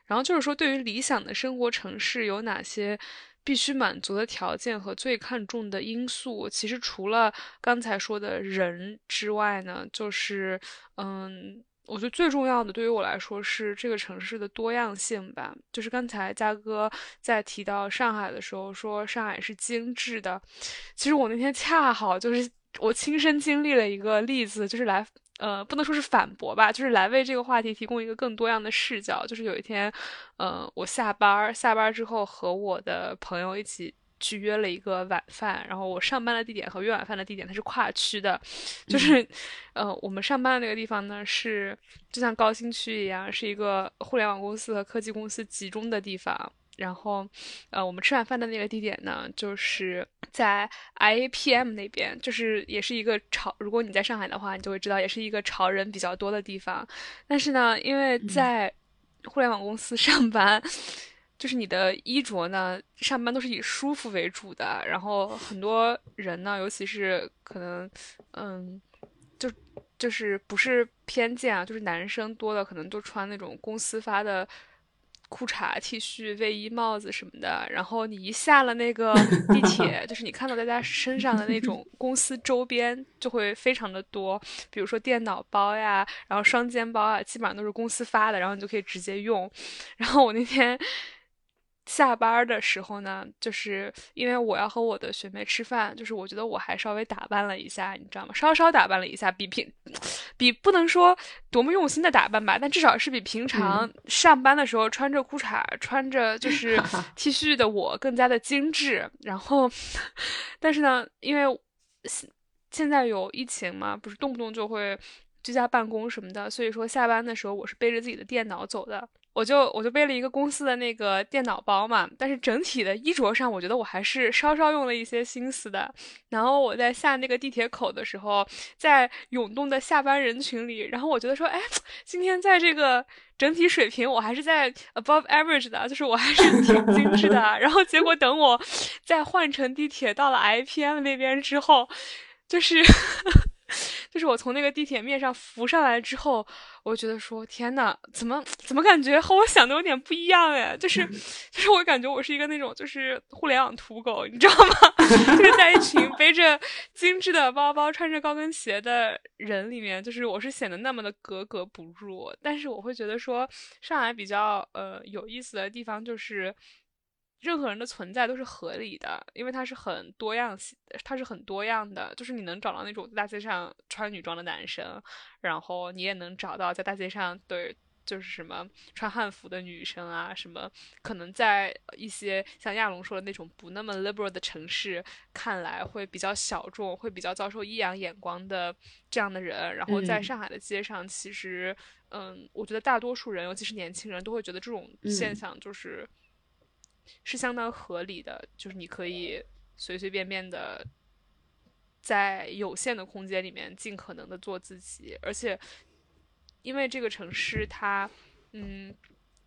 然后就是说，对于理想的生活城市有哪些必须满足的条件和最看重的因素？其实除了刚才说的人之外呢，就是嗯，我觉得最重要的对于我来说是这个城市的多样性吧。就是刚才嘉哥在提到上海的时候说上海是精致的，其实我那天恰好就是。我亲身经历了一个例子，就是来，呃，不能说是反驳吧，就是来为这个话题提供一个更多样的视角。就是有一天，呃，我下班下班之后和我的朋友一起去约了一个晚饭，然后我上班的地点和约晚饭的地点它是跨区的，就是，呃，我们上班的那个地方呢是就像高新区一样，是一个互联网公司和科技公司集中的地方。然后，呃，我们吃晚饭的那个地点呢，就是在 IAPM 那边，就是也是一个潮。如果你在上海的话，你就会知道，也是一个潮人比较多的地方。但是呢，因为在互联网公司上班，就是你的衣着呢，上班都是以舒服为主的。然后很多人呢，尤其是可能，嗯，就就是不是偏见啊，就是男生多的，可能都穿那种公司发的。裤衩、T 恤、卫衣、帽子什么的，然后你一下了那个地铁，就是你看到大家身上的那种 (laughs) 公司周边就会非常的多，比如说电脑包呀，然后双肩包啊，基本上都是公司发的，然后你就可以直接用。(laughs) 然后我那天。下班的时候呢，就是因为我要和我的学妹吃饭，就是我觉得我还稍微打扮了一下，你知道吗？稍稍打扮了一下，比平，比不能说多么用心的打扮吧，但至少是比平常上班的时候穿着裤衩、穿着就 (laughs) 是 T 恤的我更加的精致。然后，(laughs) 但是呢，因为现在有疫情嘛，不是动不动就会居家办公什么的，所以说下班的时候我是背着自己的电脑走的。我就我就背了一个公司的那个电脑包嘛，但是整体的衣着上，我觉得我还是稍稍用了一些心思的。然后我在下那个地铁口的时候，在涌动的下班人群里，然后我觉得说，哎，今天在这个整体水平，我还是在 above average 的，就是我还是挺精致的。(laughs) 然后结果等我再换乘地铁到了 IPM 那边之后，就是。就是我从那个地铁面上浮上来之后，我觉得说天呐，怎么怎么感觉和我想的有点不一样哎？就是 (laughs) 就是我感觉我是一个那种就是互联网土狗，你知道吗？(laughs) 就是在一群背着精致的包包、穿着高跟鞋的人里面，就是我是显得那么的格格不入。但是我会觉得说，上海比较呃有意思的地方就是。任何人的存在都是合理的，因为它是很多样性，它是很多样的。就是你能找到那种在大街上穿女装的男生，然后你也能找到在大街上对，就是什么穿汉服的女生啊，什么可能在一些像亚龙说的那种不那么 liberal 的城市看来会比较小众，会比较遭受异样眼光的这样的人。然后在上海的街上，其实，嗯，我觉得大多数人，尤其是年轻人，都会觉得这种现象就是。是相当合理的，就是你可以随随便便的在有限的空间里面尽可能的做自己，而且因为这个城市它嗯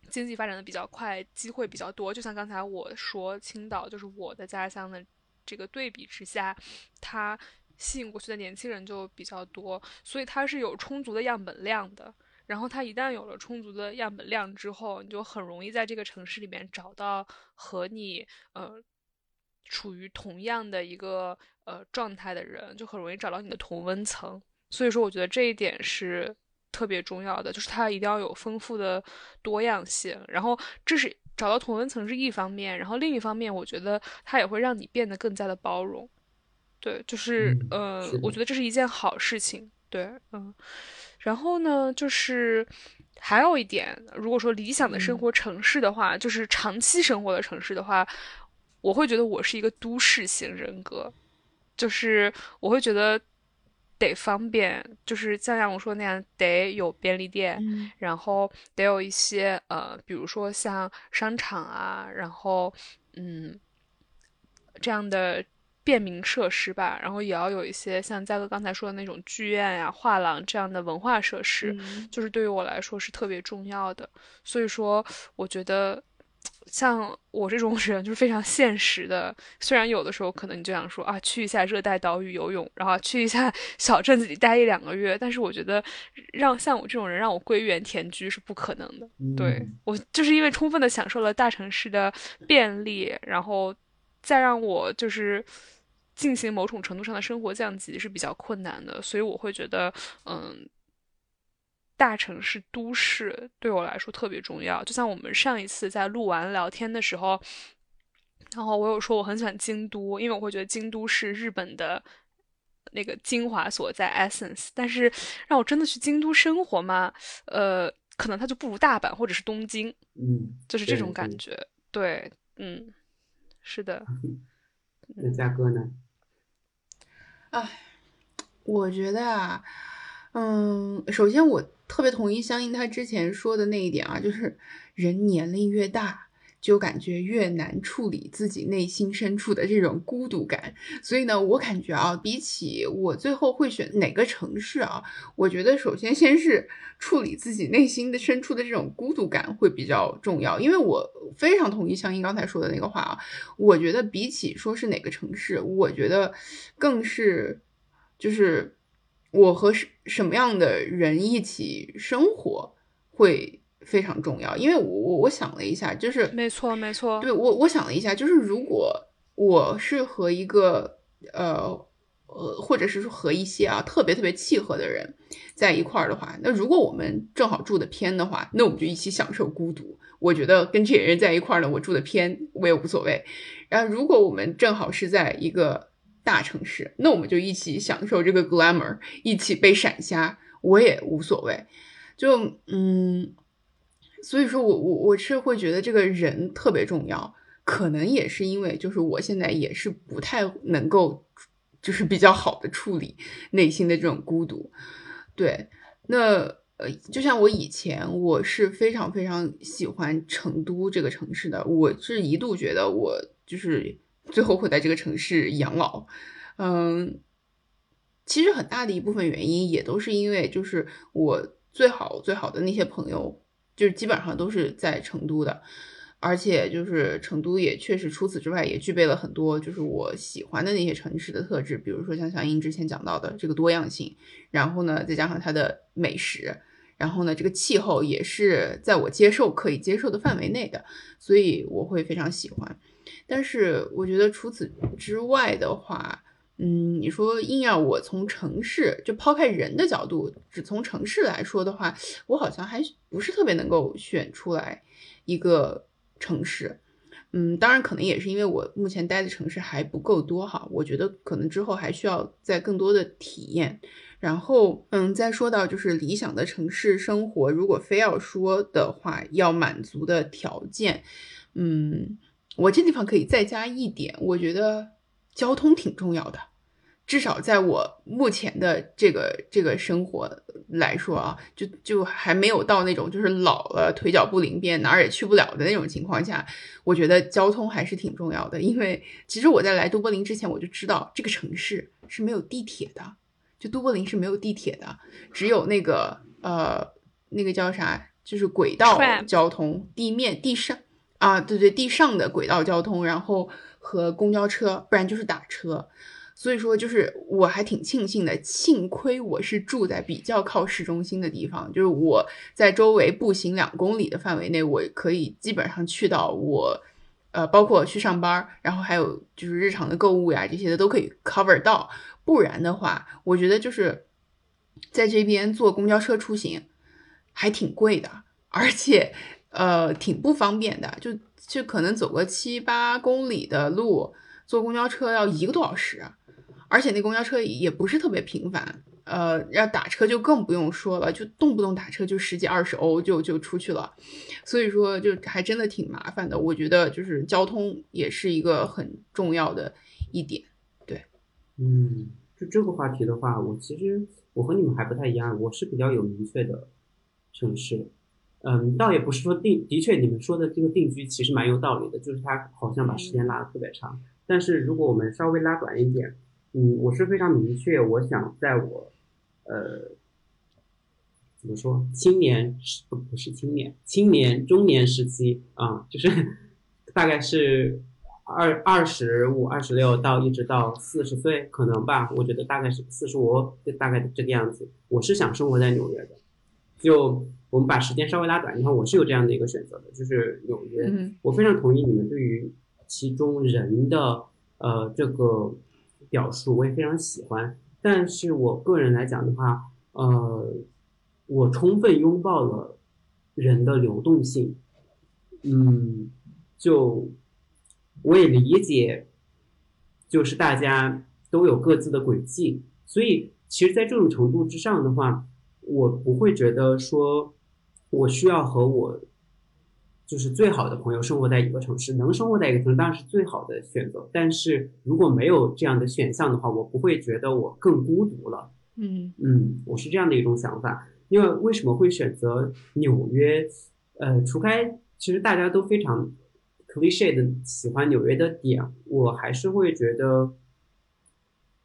经济发展的比较快，机会比较多，就像刚才我说青岛就是我的家乡的这个对比之下，它吸引过去的年轻人就比较多，所以它是有充足的样本量的。然后它一旦有了充足的样本量之后，你就很容易在这个城市里面找到和你呃处于同样的一个呃状态的人，就很容易找到你的同温层。所以说我觉得这一点是特别重要的，就是它一定要有丰富的多样性。然后这是找到同温层是一方面，然后另一方面，我觉得它也会让你变得更加的包容。对，就是呃，我觉得这是一件好事情。对，嗯。然后呢，就是还有一点，如果说理想的生活城市的话，就是长期生活的城市的话，我会觉得我是一个都市型人格，就是我会觉得得方便，就是像像我说那样，得有便利店，然后得有一些呃，比如说像商场啊，然后嗯这样的。便民设施吧，然后也要有一些像嘉哥刚才说的那种剧院呀、画廊这样的文化设施，就是对于我来说是特别重要的。所以说，我觉得像我这种 (laughs) 人就是非常现实的。虽然有的时候可能你就想说啊，去一下热带岛屿游泳，然后去一下 (laughs) 小镇子里待一两个月，但是我觉得让像我这种人让我归园田居是不可能的。对我就是因为充分的享受了大城市的便利，然后再让我就是。进行某种程度上的生活降级是比较困难的，所以我会觉得，嗯，大城市都市对我来说特别重要。就像我们上一次在录完聊天的时候，然后我有说我很喜欢京都，因为我会觉得京都是日本的那个精华所在 essence。但是让我真的去京都生活嘛，呃，可能它就不如大阪或者是东京，嗯，就是这种感觉。对，嗯，是的。(laughs) 那嘉哥呢？哎，我觉得啊，嗯，首先我特别同意相应他之前说的那一点啊，就是人年龄越大，就感觉越难处理自己内心深处的这种孤独感。所以呢，我感觉啊，比起我最后会选哪个城市啊，我觉得首先先是处理自己内心的深处的这种孤独感会比较重要。因为我非常同意香音刚才说的那个话啊，我觉得比起说是哪个城市，我觉得。更是，就是我和什什么样的人一起生活会非常重要，因为我我我想了一下，就是没错没错，对我我想了一下，就是如果我是和一个呃呃，或者是说和一些啊特别特别契合的人在一块儿的话，那如果我们正好住的偏的话，那我们就一起享受孤独。我觉得跟这些人在一块儿呢，我住的偏我也无所谓。然后如果我们正好是在一个大城市，那我们就一起享受这个 glamour，一起被闪瞎，我也无所谓。就嗯，所以说我我我是会觉得这个人特别重要，可能也是因为就是我现在也是不太能够，就是比较好的处理内心的这种孤独。对，那呃，就像我以前我是非常非常喜欢成都这个城市的，我是一度觉得我就是。最后会在这个城市养老，嗯，其实很大的一部分原因也都是因为，就是我最好最好的那些朋友，就是基本上都是在成都的，而且就是成都也确实除此之外也具备了很多就是我喜欢的那些城市的特质，比如说像小英之前讲到的这个多样性，然后呢再加上它的美食，然后呢这个气候也是在我接受可以接受的范围内的，所以我会非常喜欢。但是我觉得除此之外的话，嗯，你说硬要我从城市就抛开人的角度，只从城市来说的话，我好像还不是特别能够选出来一个城市。嗯，当然可能也是因为我目前待的城市还不够多哈，我觉得可能之后还需要再更多的体验。然后，嗯，再说到就是理想的城市生活，如果非要说的话，要满足的条件，嗯。我这地方可以再加一点，我觉得交通挺重要的，至少在我目前的这个这个生活来说啊，就就还没有到那种就是老了腿脚不灵便哪儿也去不了的那种情况下，我觉得交通还是挺重要的。因为其实我在来都柏林之前，我就知道这个城市是没有地铁的，就都柏林是没有地铁的，只有那个呃那个叫啥，就是轨道交通，地面地上。啊，对对，地上的轨道交通，然后和公交车，不然就是打车。所以说，就是我还挺庆幸的，幸亏我是住在比较靠市中心的地方，就是我在周围步行两公里的范围内，我可以基本上去到我，呃，包括去上班，然后还有就是日常的购物呀这些的都可以 cover 到。不然的话，我觉得就是在这边坐公交车出行还挺贵的，而且呃挺不方便的，就就可能走个七八公里的路，坐公交车要一个多小时，而且那公交车也不是特别频繁。呃，要打车就更不用说了，就动不动打车就十几二十欧就就出去了，所以说就还真的挺麻烦的。我觉得就是交通也是一个很重要的一点。对，嗯，就这个话题的话，我其实我和你们还不太一样，我是比较有明确的城市。嗯，倒也不是说定，的确你们说的这个定居其实蛮有道理的，就是它好像把时间拉得特别长。但是如果我们稍微拉短一点，嗯，我是非常明确，我想在我。呃，怎么说？青年是不不是青年？青年中年时期啊，就是 (laughs) 大概是二二十五、二十六到一直到四十岁，可能吧。我觉得大概是四十五，就大概这个样子。我是想生活在纽约的。就我们把时间稍微拉短，你看我是有这样的一个选择的，就是纽约。我非常同意你们对于其中人的呃这个表述，我也非常喜欢。但是我个人来讲的话，呃，我充分拥抱了人的流动性，嗯，就我也理解，就是大家都有各自的轨迹，所以其实，在这种程度之上的话，我不会觉得说我需要和我。就是最好的朋友生活在一个城市，能生活在一个城市当然是最好的选择。但是如果没有这样的选项的话，我不会觉得我更孤独了。嗯嗯，我是这样的一种想法。因为为什么会选择纽约？呃，除开其实大家都非常 cliche 的喜欢纽约的点，我还是会觉得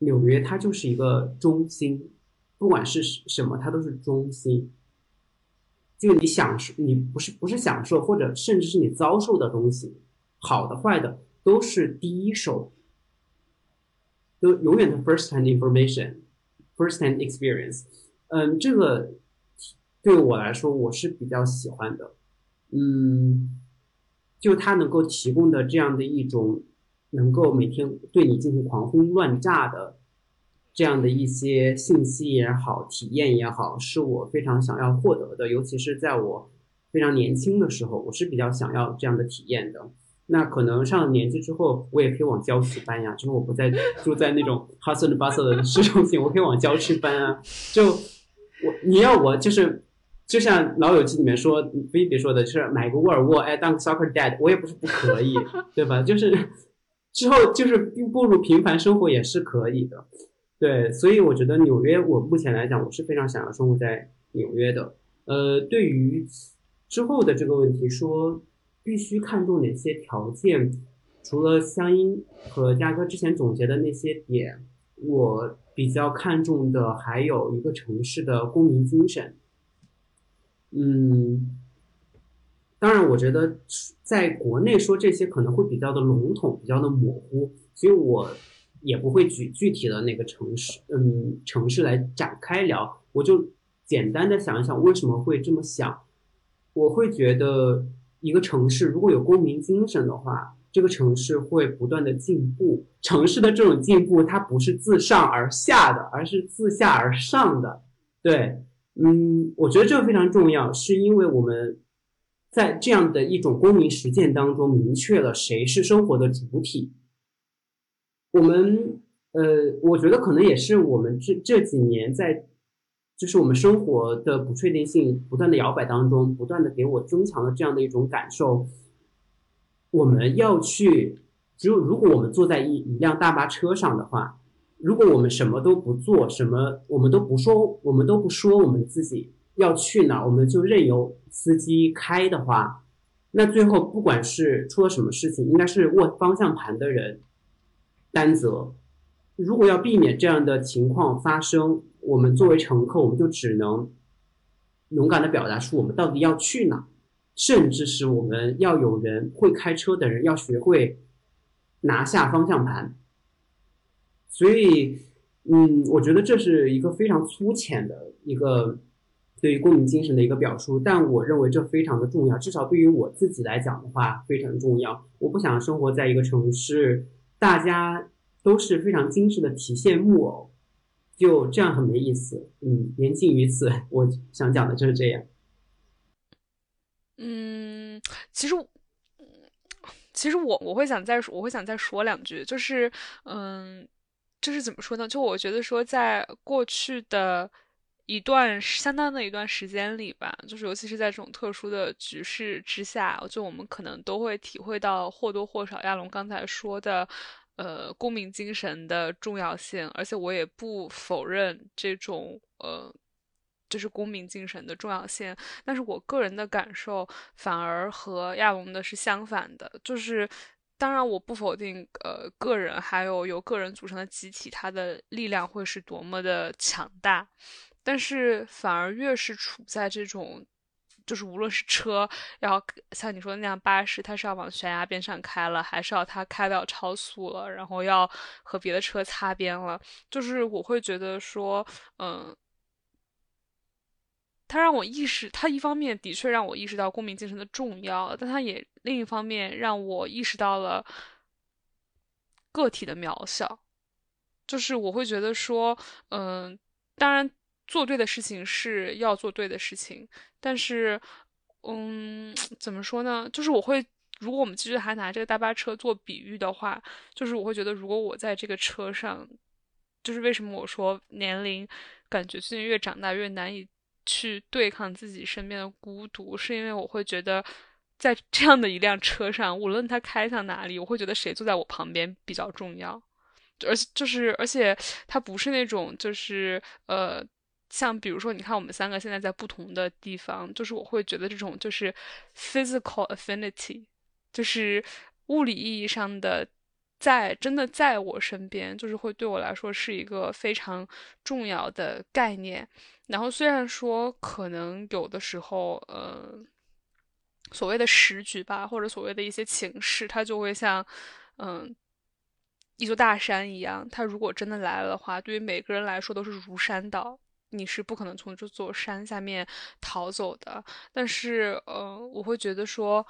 纽约它就是一个中心，不管是什么，它都是中心。就你享受，你不是不是享受，或者甚至是你遭受的东西，好的坏的，都是第一手，都永远的 first hand information，first hand experience。嗯，这个对我来说我是比较喜欢的。嗯，就它能够提供的这样的一种，能够每天对你进行狂轰乱炸的。这样的一些信息也好，体验也好，是我非常想要获得的。尤其是在我非常年轻的时候，我是比较想要这样的体验的。那可能上了年纪之后，我也可以往郊区搬呀。就是我不再住在那种 hustle and bustle 的市中心，我可以往郊区搬啊。就我你要我就是，就像老友记里面说菲比说的，就是买个沃尔沃，哎，当个 soccer dad，我也不是不可以，对吧？就是之后就是步入平凡生活也是可以的。对，所以我觉得纽约，我目前来讲，我是非常想要生活在纽约的。呃，对于之后的这个问题，说必须看重哪些条件，除了香音和嘉哥之前总结的那些点，我比较看重的还有一个城市的公民精神。嗯，当然，我觉得在国内说这些可能会比较的笼统，比较的模糊，所以我。也不会举具体的那个城市，嗯，城市来展开聊。我就简单的想一想，为什么会这么想？我会觉得，一个城市如果有公民精神的话，这个城市会不断的进步。城市的这种进步，它不是自上而下的，而是自下而上的。对，嗯，我觉得这个非常重要，是因为我们在这样的一种公民实践当中，明确了谁是生活的主体。我们呃，我觉得可能也是我们这这几年在，就是我们生活的不确定性不断的摇摆当中，不断的给我增强了这样的一种感受。我们要去，只有如果我们坐在一一辆大巴车上的话，如果我们什么都不做，什么我们都不说，我们都不说我们自己要去哪，我们就任由司机开的话，那最后不管是出了什么事情，应该是握方向盘的人。担责，如果要避免这样的情况发生，我们作为乘客，我们就只能勇敢的表达出我们到底要去哪，甚至是我们要有人会开车的人要学会拿下方向盘。所以，嗯，我觉得这是一个非常粗浅的一个对于公民精神的一个表述，但我认为这非常的重要，至少对于我自己来讲的话非常重要。我不想生活在一个城市。大家都是非常精致的提线木偶，就这样很没意思。嗯，言尽于此，(laughs) 我想讲的就是这样。嗯，其实，其实我我会想再说，我会想再说两句，就是，嗯，就是怎么说呢？就我觉得说，在过去的一段相当的一段时间里吧，就是尤其是在这种特殊的局势之下，就我们可能都会体会到或多或少亚龙刚才说的，呃，公民精神的重要性，而且我也不否认这种，呃。就是公民精神的重要性，但是我个人的感受反而和亚龙的是相反的。就是，当然我不否定，呃，个人还有由个人组成的集体，它的力量会是多么的强大。但是反而越是处在这种，就是无论是车要像你说的那样，巴士它是要往悬崖边上开了，还是要它开到超速了，然后要和别的车擦边了，就是我会觉得说，嗯。他让我意识，他一方面的确让我意识到公民精神的重要，但他也另一方面让我意识到了个体的渺小。就是我会觉得说，嗯，当然做对的事情是要做对的事情，但是，嗯，怎么说呢？就是我会，如果我们继续还拿这个大巴车做比喻的话，就是我会觉得，如果我在这个车上，就是为什么我说年龄感觉最近越长大越难以。去对抗自己身边的孤独，是因为我会觉得，在这样的一辆车上，无论它开向哪里，我会觉得谁坐在我旁边比较重要。而且就是，而且它不是那种就是呃，像比如说，你看我们三个现在在不同的地方，就是我会觉得这种就是 physical affinity，就是物理意义上的在真的在我身边，就是会对我来说是一个非常重要的概念。然后虽然说可能有的时候，呃，所谓的时局吧，或者所谓的一些情势，它就会像，嗯，一座大山一样。它如果真的来了的话，对于每个人来说都是如山倒，你是不可能从这座山下面逃走的。但是，呃，我会觉得说，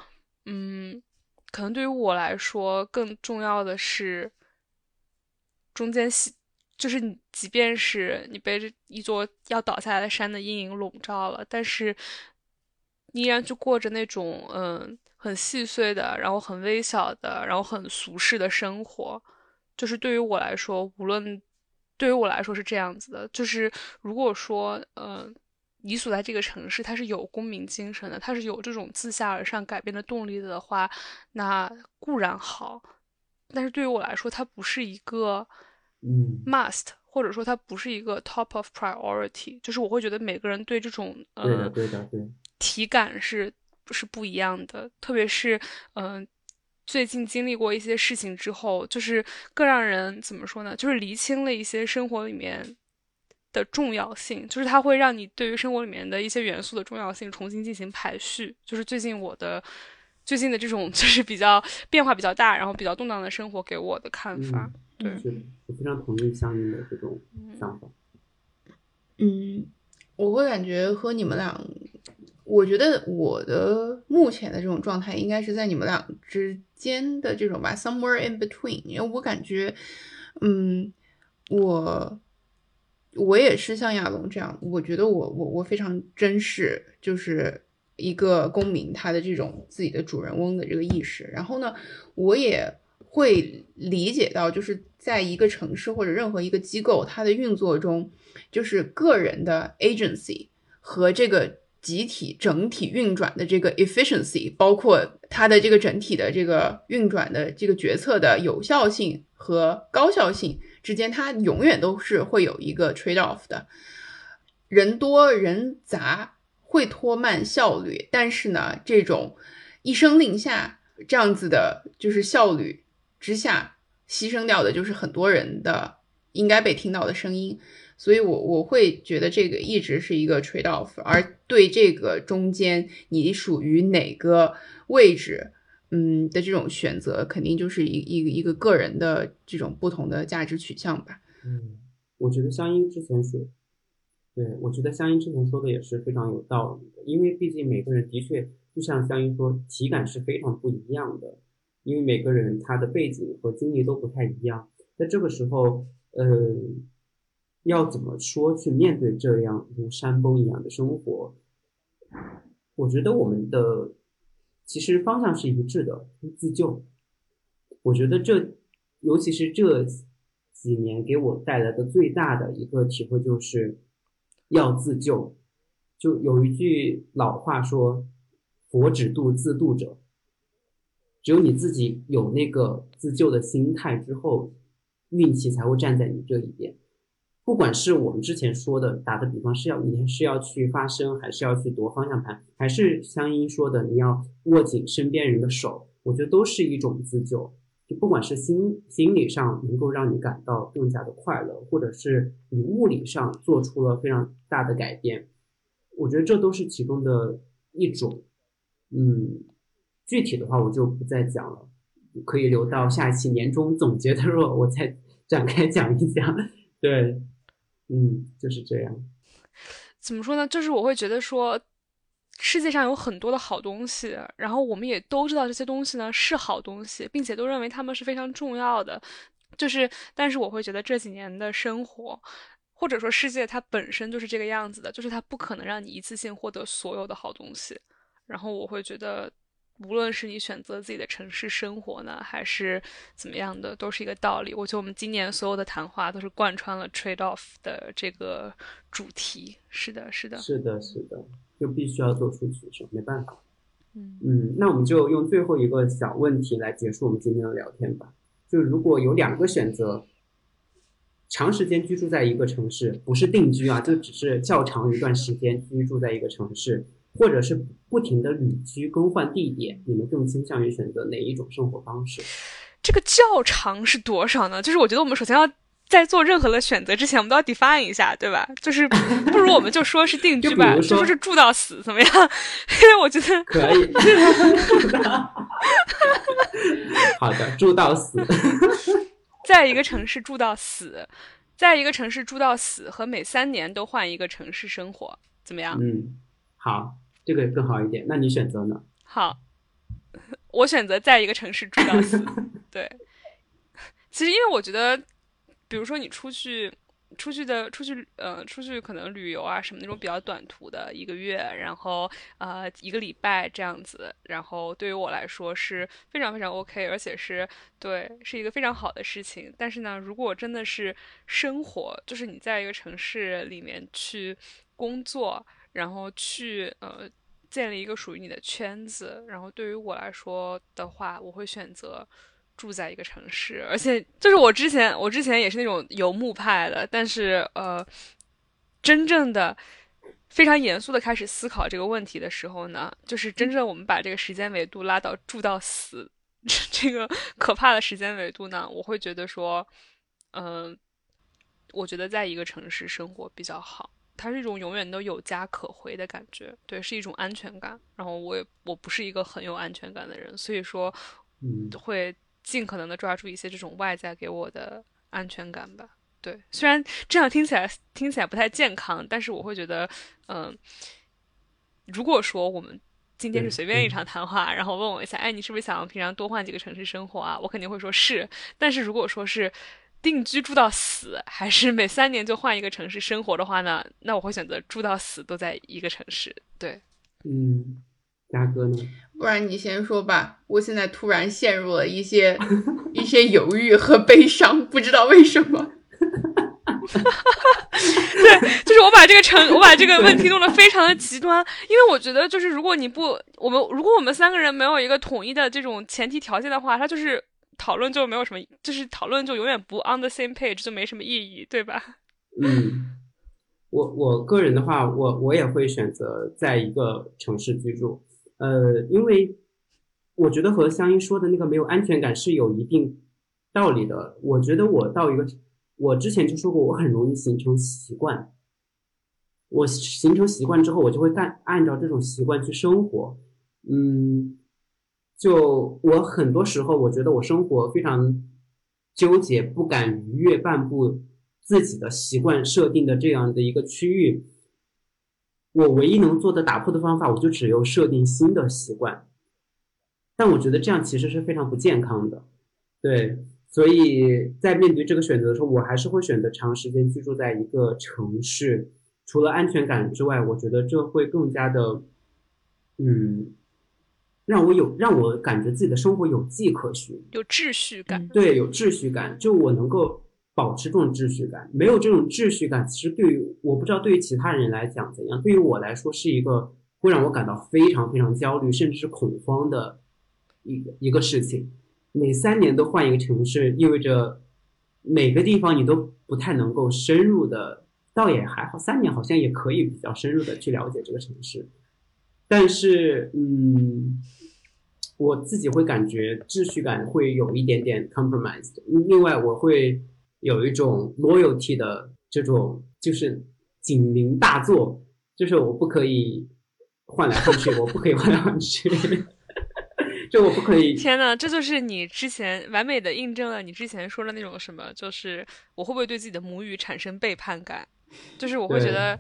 嗯，可能对于我来说，更重要的是中间就是你，即便是你被这一座要倒下来的山的阴影笼罩了，但是依然就过着那种嗯很细碎的，然后很微小的，然后很俗世的生活。就是对于我来说，无论对于我来说是这样子的。就是如果说嗯你所在这个城市它是有公民精神的，它是有这种自下而上改变的动力的话，那固然好。但是对于我来说，它不是一个。嗯，must，或者说它不是一个 top of priority，就是我会觉得每个人对这种呃，对的，对的，对，体感是是不一样的。特别是嗯，最近经历过一些事情之后，就是更让人怎么说呢？就是厘清了一些生活里面的重要性，就是它会让你对于生活里面的一些元素的重要性重新进行排序。就是最近我的最近的这种 (laughs) 就是比较变化比较大，然后比较动荡的生活给我的看法。对，我非常同意相应的这种想法。嗯，我会感觉和你们俩，我觉得我的目前的这种状态应该是在你们俩之间的这种吧，somewhere in between。因为我感觉，嗯，我我也是像亚龙这样，我觉得我我我非常珍视，就是一个公民他的这种自己的主人翁的这个意识。然后呢，我也。会理解到，就是在一个城市或者任何一个机构，它的运作中，就是个人的 agency 和这个集体整体运转的这个 efficiency，包括它的这个整体的这个运转的这个决策的有效性和高效性之间，它永远都是会有一个 trade off 的。人多人杂会拖慢效率，但是呢，这种一声令下这样子的，就是效率。之下牺牲掉的就是很多人的应该被听到的声音，所以我我会觉得这个一直是一个 trade off，而对这个中间你属于哪个位置，嗯的这种选择，肯定就是一一个一个个人的这种不同的价值取向吧。嗯，我觉得香音之前说，对我觉得香音之前说的也是非常有道理的，因为毕竟每个人的确就像香音说，体感是非常不一样的。因为每个人他的背景和经历都不太一样，在这个时候，呃，要怎么说去面对这样如山崩一样的生活？我觉得我们的其实方向是一致的，自救。我觉得这，尤其是这几年给我带来的最大的一个体会就是要自救。就有一句老话说：“佛只渡自渡者。”只有你自己有那个自救的心态之后，运气才会站在你这一边。不管是我们之前说的，打个比方是要你是要去发声，还是要去夺方向盘，还是香音说的你要握紧身边人的手，我觉得都是一种自救。就不管是心心理上能够让你感到更加的快乐，或者是你物理上做出了非常大的改变。我觉得这都是其中的一种，嗯，具体的话我就不再讲了，可以留到下一期年终总结的时候我再展开讲一讲。(laughs) 对，嗯，就是这样。怎么说呢？就是我会觉得说，世界上有很多的好东西，然后我们也都知道这些东西呢是好东西，并且都认为他们是非常重要的。就是，但是我会觉得这几年的生活。或者说，世界它本身就是这个样子的，就是它不可能让你一次性获得所有的好东西。然后我会觉得，无论是你选择自己的城市生活呢，还是怎么样的，都是一个道理。我觉得我们今年所有的谈话都是贯穿了 trade off 的这个主题。是的，是的，是的，是的，就必须要做出取舍，没办法。嗯嗯，那我们就用最后一个小问题来结束我们今天的聊天吧。就如果有两个选择。长时间居住在一个城市，不是定居啊，就只是较长一段时间居住在一个城市，或者是不停的旅居更换地点，你们更倾向于选择哪一种生活方式？这个较长是多少呢？就是我觉得我们首先要在做任何的选择之前，我们都要 define 一下，对吧？就是不如我们就说是定 (laughs) 居吧，就说是住到死，怎么样？(laughs) 因为我觉得可以。(laughs) 好的，住到死。在一个城市住到死，在一个城市住到死，和每三年都换一个城市生活，怎么样？嗯，好，这个更好一点。那你选择呢？好，我选择在一个城市住到死。(laughs) 对，其实因为我觉得，比如说你出去。出去的出去，呃，出去可能旅游啊什么那种比较短途的，一个月，然后呃一个礼拜这样子，然后对于我来说是非常非常 OK，而且是对是一个非常好的事情。但是呢，如果真的是生活，就是你在一个城市里面去工作，然后去呃建立一个属于你的圈子，然后对于我来说的话，我会选择。住在一个城市，而且就是我之前，我之前也是那种游牧派的，但是呃，真正的非常严肃的开始思考这个问题的时候呢，就是真正我们把这个时间维度拉到住到死 (laughs) 这个可怕的时间维度呢，我会觉得说，嗯，我觉得在一个城市生活比较好，它是一种永远都有家可回的感觉，对，是一种安全感。然后我也我不是一个很有安全感的人，所以说，嗯，会。尽可能的抓住一些这种外在给我的安全感吧。对，虽然这样听起来听起来不太健康，但是我会觉得，嗯，如果说我们今天是随便一场谈话，然后问我一下，哎，你是不是想要平常多换几个城市生活啊？我肯定会说是。但是如果说是定居住到死，还是每三年就换一个城市生活的话呢？那我会选择住到死都在一个城市。对，嗯。嘉哥呢？不然你先说吧。我现在突然陷入了一些 (laughs) 一些犹豫和悲伤，不知道为什么。(laughs) 对，就是我把这个成，我把这个问题弄得非常的极端，因为我觉得，就是如果你不，我们如果我们三个人没有一个统一的这种前提条件的话，它就是讨论就没有什么，就是讨论就永远不 on the same page，就没什么意义，对吧？(laughs) 嗯。我我个人的话，我我也会选择在一个城市居住，呃，因为我觉得和香音说的那个没有安全感是有一定道理的。我觉得我到一个，我之前就说过，我很容易形成习惯。我形成习惯之后，我就会干按照这种习惯去生活。嗯，就我很多时候，我觉得我生活非常纠结，不敢逾越半步。自己的习惯设定的这样的一个区域，我唯一能做的打破的方法，我就只有设定新的习惯。但我觉得这样其实是非常不健康的，对，所以在面对这个选择的时候，我还是会选择长时间居住在一个城市。除了安全感之外，我觉得这会更加的，嗯，让我有让我感觉自己的生活有迹可循，有秩序感。对，有秩序感，就我能够保持这种秩序感。没有这种秩序感，其实对于我不知道对于其他人来讲怎样，对于我来说是一个会让我感到非常非常焦虑，甚至是恐慌的一个一个事情。每三年都换一个城市，意味着每个地方你都不太能够深入的，倒也还好，三年好像也可以比较深入的去了解这个城市。但是，嗯，我自己会感觉秩序感会有一点点 compromised。另外，我会有一种 loyalty 的这种，就是警铃大作，就是我不可以换来换去，我不可以换来换去。(laughs) 就我不可以！天呐，这就是你之前完美的印证了你之前说的那种什么，就是我会不会对自己的母语产生背叛感？就是我会觉得，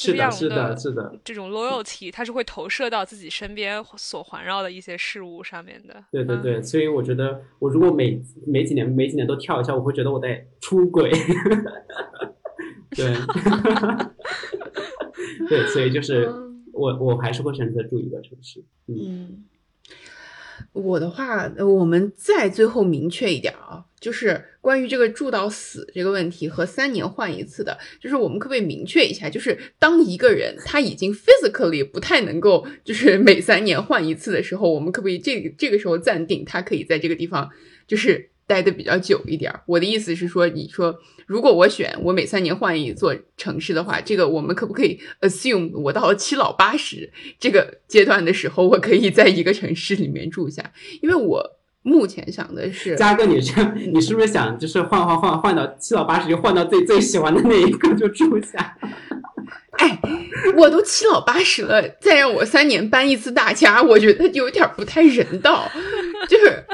是的，是的，是的，这种 loyalty 它是会投射到自己身边所环绕的一些事物上面的。对对对，所以我觉得，我如果每每几年每几年都跳一下，我会觉得我在出轨。(laughs) 对，(laughs) 对，所以就是我我还是会选择住一个城市。嗯。我的话，我们再最后明确一点啊，就是关于这个住到死这个问题和三年换一次的，就是我们可不可以明确一下，就是当一个人他已经 physically 不太能够，就是每三年换一次的时候，我们可不可以这个这个时候暂定他可以在这个地方，就是。待的比较久一点，我的意思是说，你说如果我选我每三年换一座城市的话，这个我们可不可以 assume 我到了七老八十这个阶段的时候，我可以在一个城市里面住下？因为我目前想的是，嘉哥，你这你是不是想就是换换换换到七老八十，就换到最最喜欢的那一个就住下？哎，我都七老八十了，再让我三年搬一次大家，我觉得有点不太人道，就是。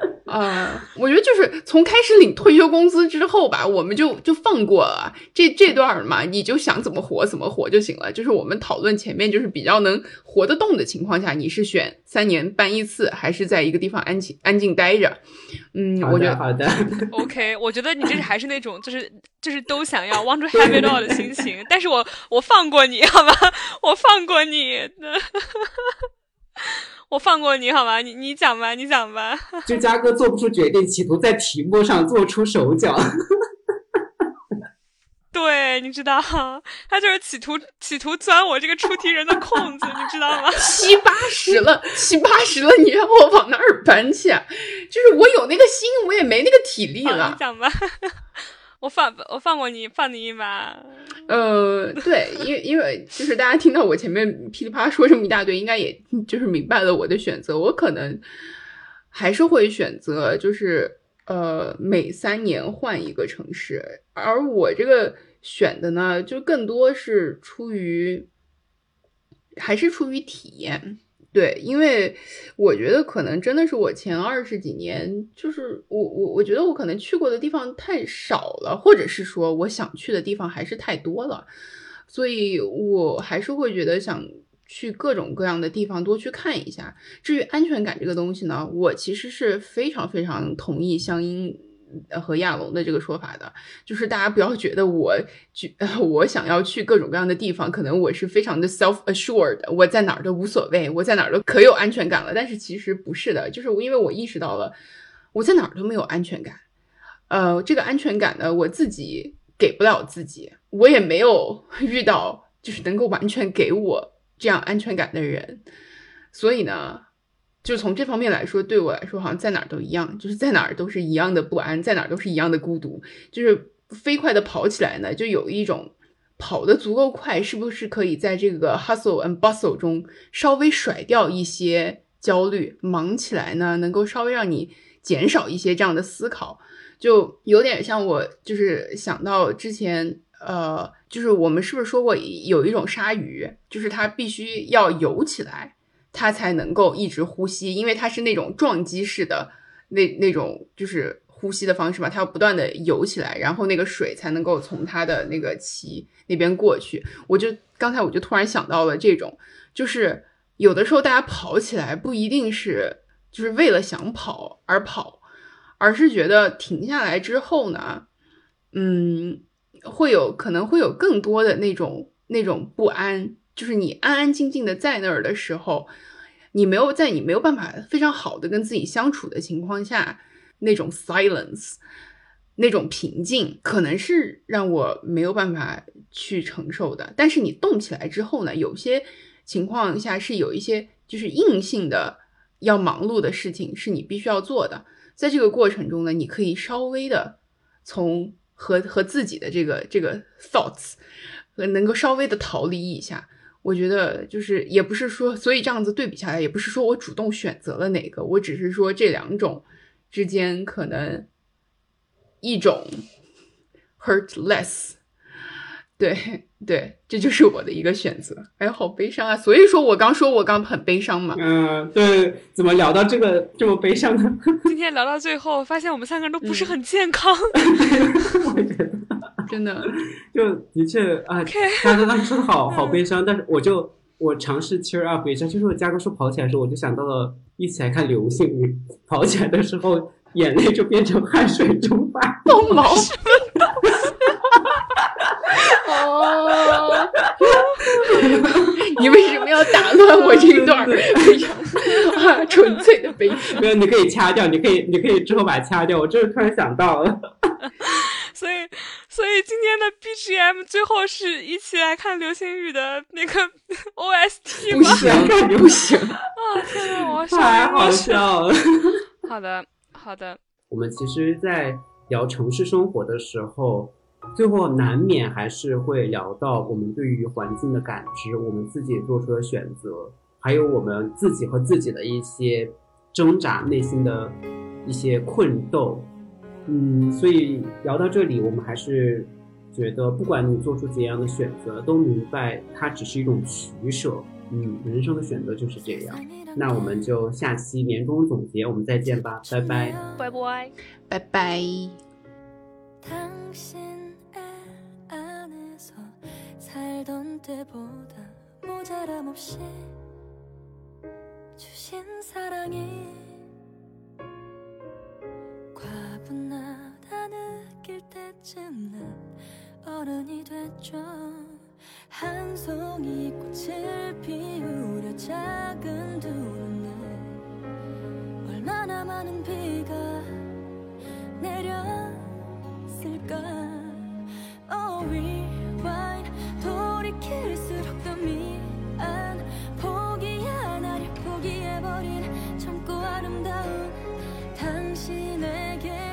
(laughs) 啊，我觉得就是从开始领退休工资之后吧，我们就就放过了这这段嘛，你就想怎么活怎么活就行了。就是我们讨论前面就是比较能活得动的情况下，你是选三年搬一次，还是在一个地方安静安静待着？嗯，我觉得好的。(laughs) OK，我觉得你这是还是那种就是就是都想要 want to have it all 的心情，但是我我放过你好吗？我放过你。(laughs) 我放过你好吗？你你讲吧，你讲吧。(laughs) 就嘉哥做不出决定，企图在题目上做出手脚。(laughs) 对，你知道，他就是企图企图钻我这个出题人的空子，你知道吗？(laughs) 七八十了，七八十了，你让我往哪儿搬去？就是我有那个心，我也没那个体力了。你讲吧。我放我放过你，放你一马。呃，对，因为因为就是大家听到我前面噼里啪啦说这么一大堆，应该也就是明白了我的选择。我可能还是会选择，就是呃，每三年换一个城市。而我这个选的呢，就更多是出于，还是出于体验。对，因为我觉得可能真的是我前二十几年，就是我我我觉得我可能去过的地方太少了，或者是说我想去的地方还是太多了，所以我还是会觉得想去各种各样的地方多去看一下。至于安全感这个东西呢，我其实是非常非常同意香音。和亚龙的这个说法的，就是大家不要觉得我去，(laughs) 我想要去各种各样的地方，可能我是非常的 self assured，我在哪儿都无所谓，我在哪儿都可有安全感了。但是其实不是的，就是因为我意识到了我在哪儿都没有安全感。呃，这个安全感呢，我自己给不了自己，我也没有 (laughs) 遇到就是能够完全给我这样安全感的人，所以呢。就从这方面来说，对我来说，好像在哪儿都一样，就是在哪儿都是一样的不安，在哪儿都是一样的孤独。就是飞快的跑起来呢，就有一种跑得足够快，是不是可以在这个 hustle and bustle 中稍微甩掉一些焦虑？忙起来呢，能够稍微让你减少一些这样的思考，就有点像我就是想到之前，呃，就是我们是不是说过有一种鲨鱼，就是它必须要游起来。它才能够一直呼吸，因为它是那种撞击式的那那种就是呼吸的方式嘛，它要不断的游起来，然后那个水才能够从它的那个鳍那边过去。我就刚才我就突然想到了这种，就是有的时候大家跑起来不一定是就是为了想跑而跑，而是觉得停下来之后呢，嗯，会有可能会有更多的那种那种不安，就是你安安静静的在那儿的时候，你没有在你没有办法非常好的跟自己相处的情况下，那种 silence，那种平静，可能是让我没有办法去承受的。但是你动起来之后呢，有些情况下是有一些就是硬性的要忙碌的事情是你必须要做的。在这个过程中呢，你可以稍微的从和和自己的这个这个 thoughts 能够稍微的逃离一下。我觉得就是也不是说，所以这样子对比下来，也不是说我主动选择了哪个，我只是说这两种之间可能一种 hurt less。对对，这就是我的一个选择。哎，好悲伤啊！所以说我刚说我刚很悲伤嘛。嗯，对，怎么聊到这个这么悲伤呢？(laughs) 今天聊到最后，发现我们三个人都不是很健康。(laughs) (laughs) 我觉得真的，(laughs) 就的确啊，大哥刚才说的好好悲伤，但是我就我尝试 cheer up 一下，就是我嘉哥说跑起来的时候，我就想到了一起来看流星雨，跑起来的时候眼泪就变成汗水蒸发，(laughs) 动毛。哦，(laughs) 你为什么要打乱我这一段非常啊纯粹的悲伤？没有，你可以掐掉，你可以，你可以之后把它掐掉。我就是突然想到了，所以，所以今天的 BGM 最后是一起来看流星雨的那个 (laughs) OST (laughs) 吗？不行，不 (laughs) 行啊！天呐，我太好笑了。好的，好的。我们其实，在聊城市生活的时候。最后难免还是会聊到我们对于环境的感知，我们自己做出的选择，还有我们自己和自己的一些挣扎、内心的一些困斗。嗯，所以聊到这里，我们还是觉得，不管你做出怎样的选择，都明白它只是一种取舍。嗯，人生的选择就是这样。那我们就下期年终总结，我们再见吧，拜拜，拜拜，拜拜。 살던 때보다 모자람 없이 주신 사랑이 과분하다 느낄 때쯤 난 어른이 됐죠. 한 송이 꽃을 피우려 작은 두 눈에 얼마나 많은 비가 내렸을까. Oh rewind 돌이킬수록 더 미안. 포기야 나를 포기해버린 당신에게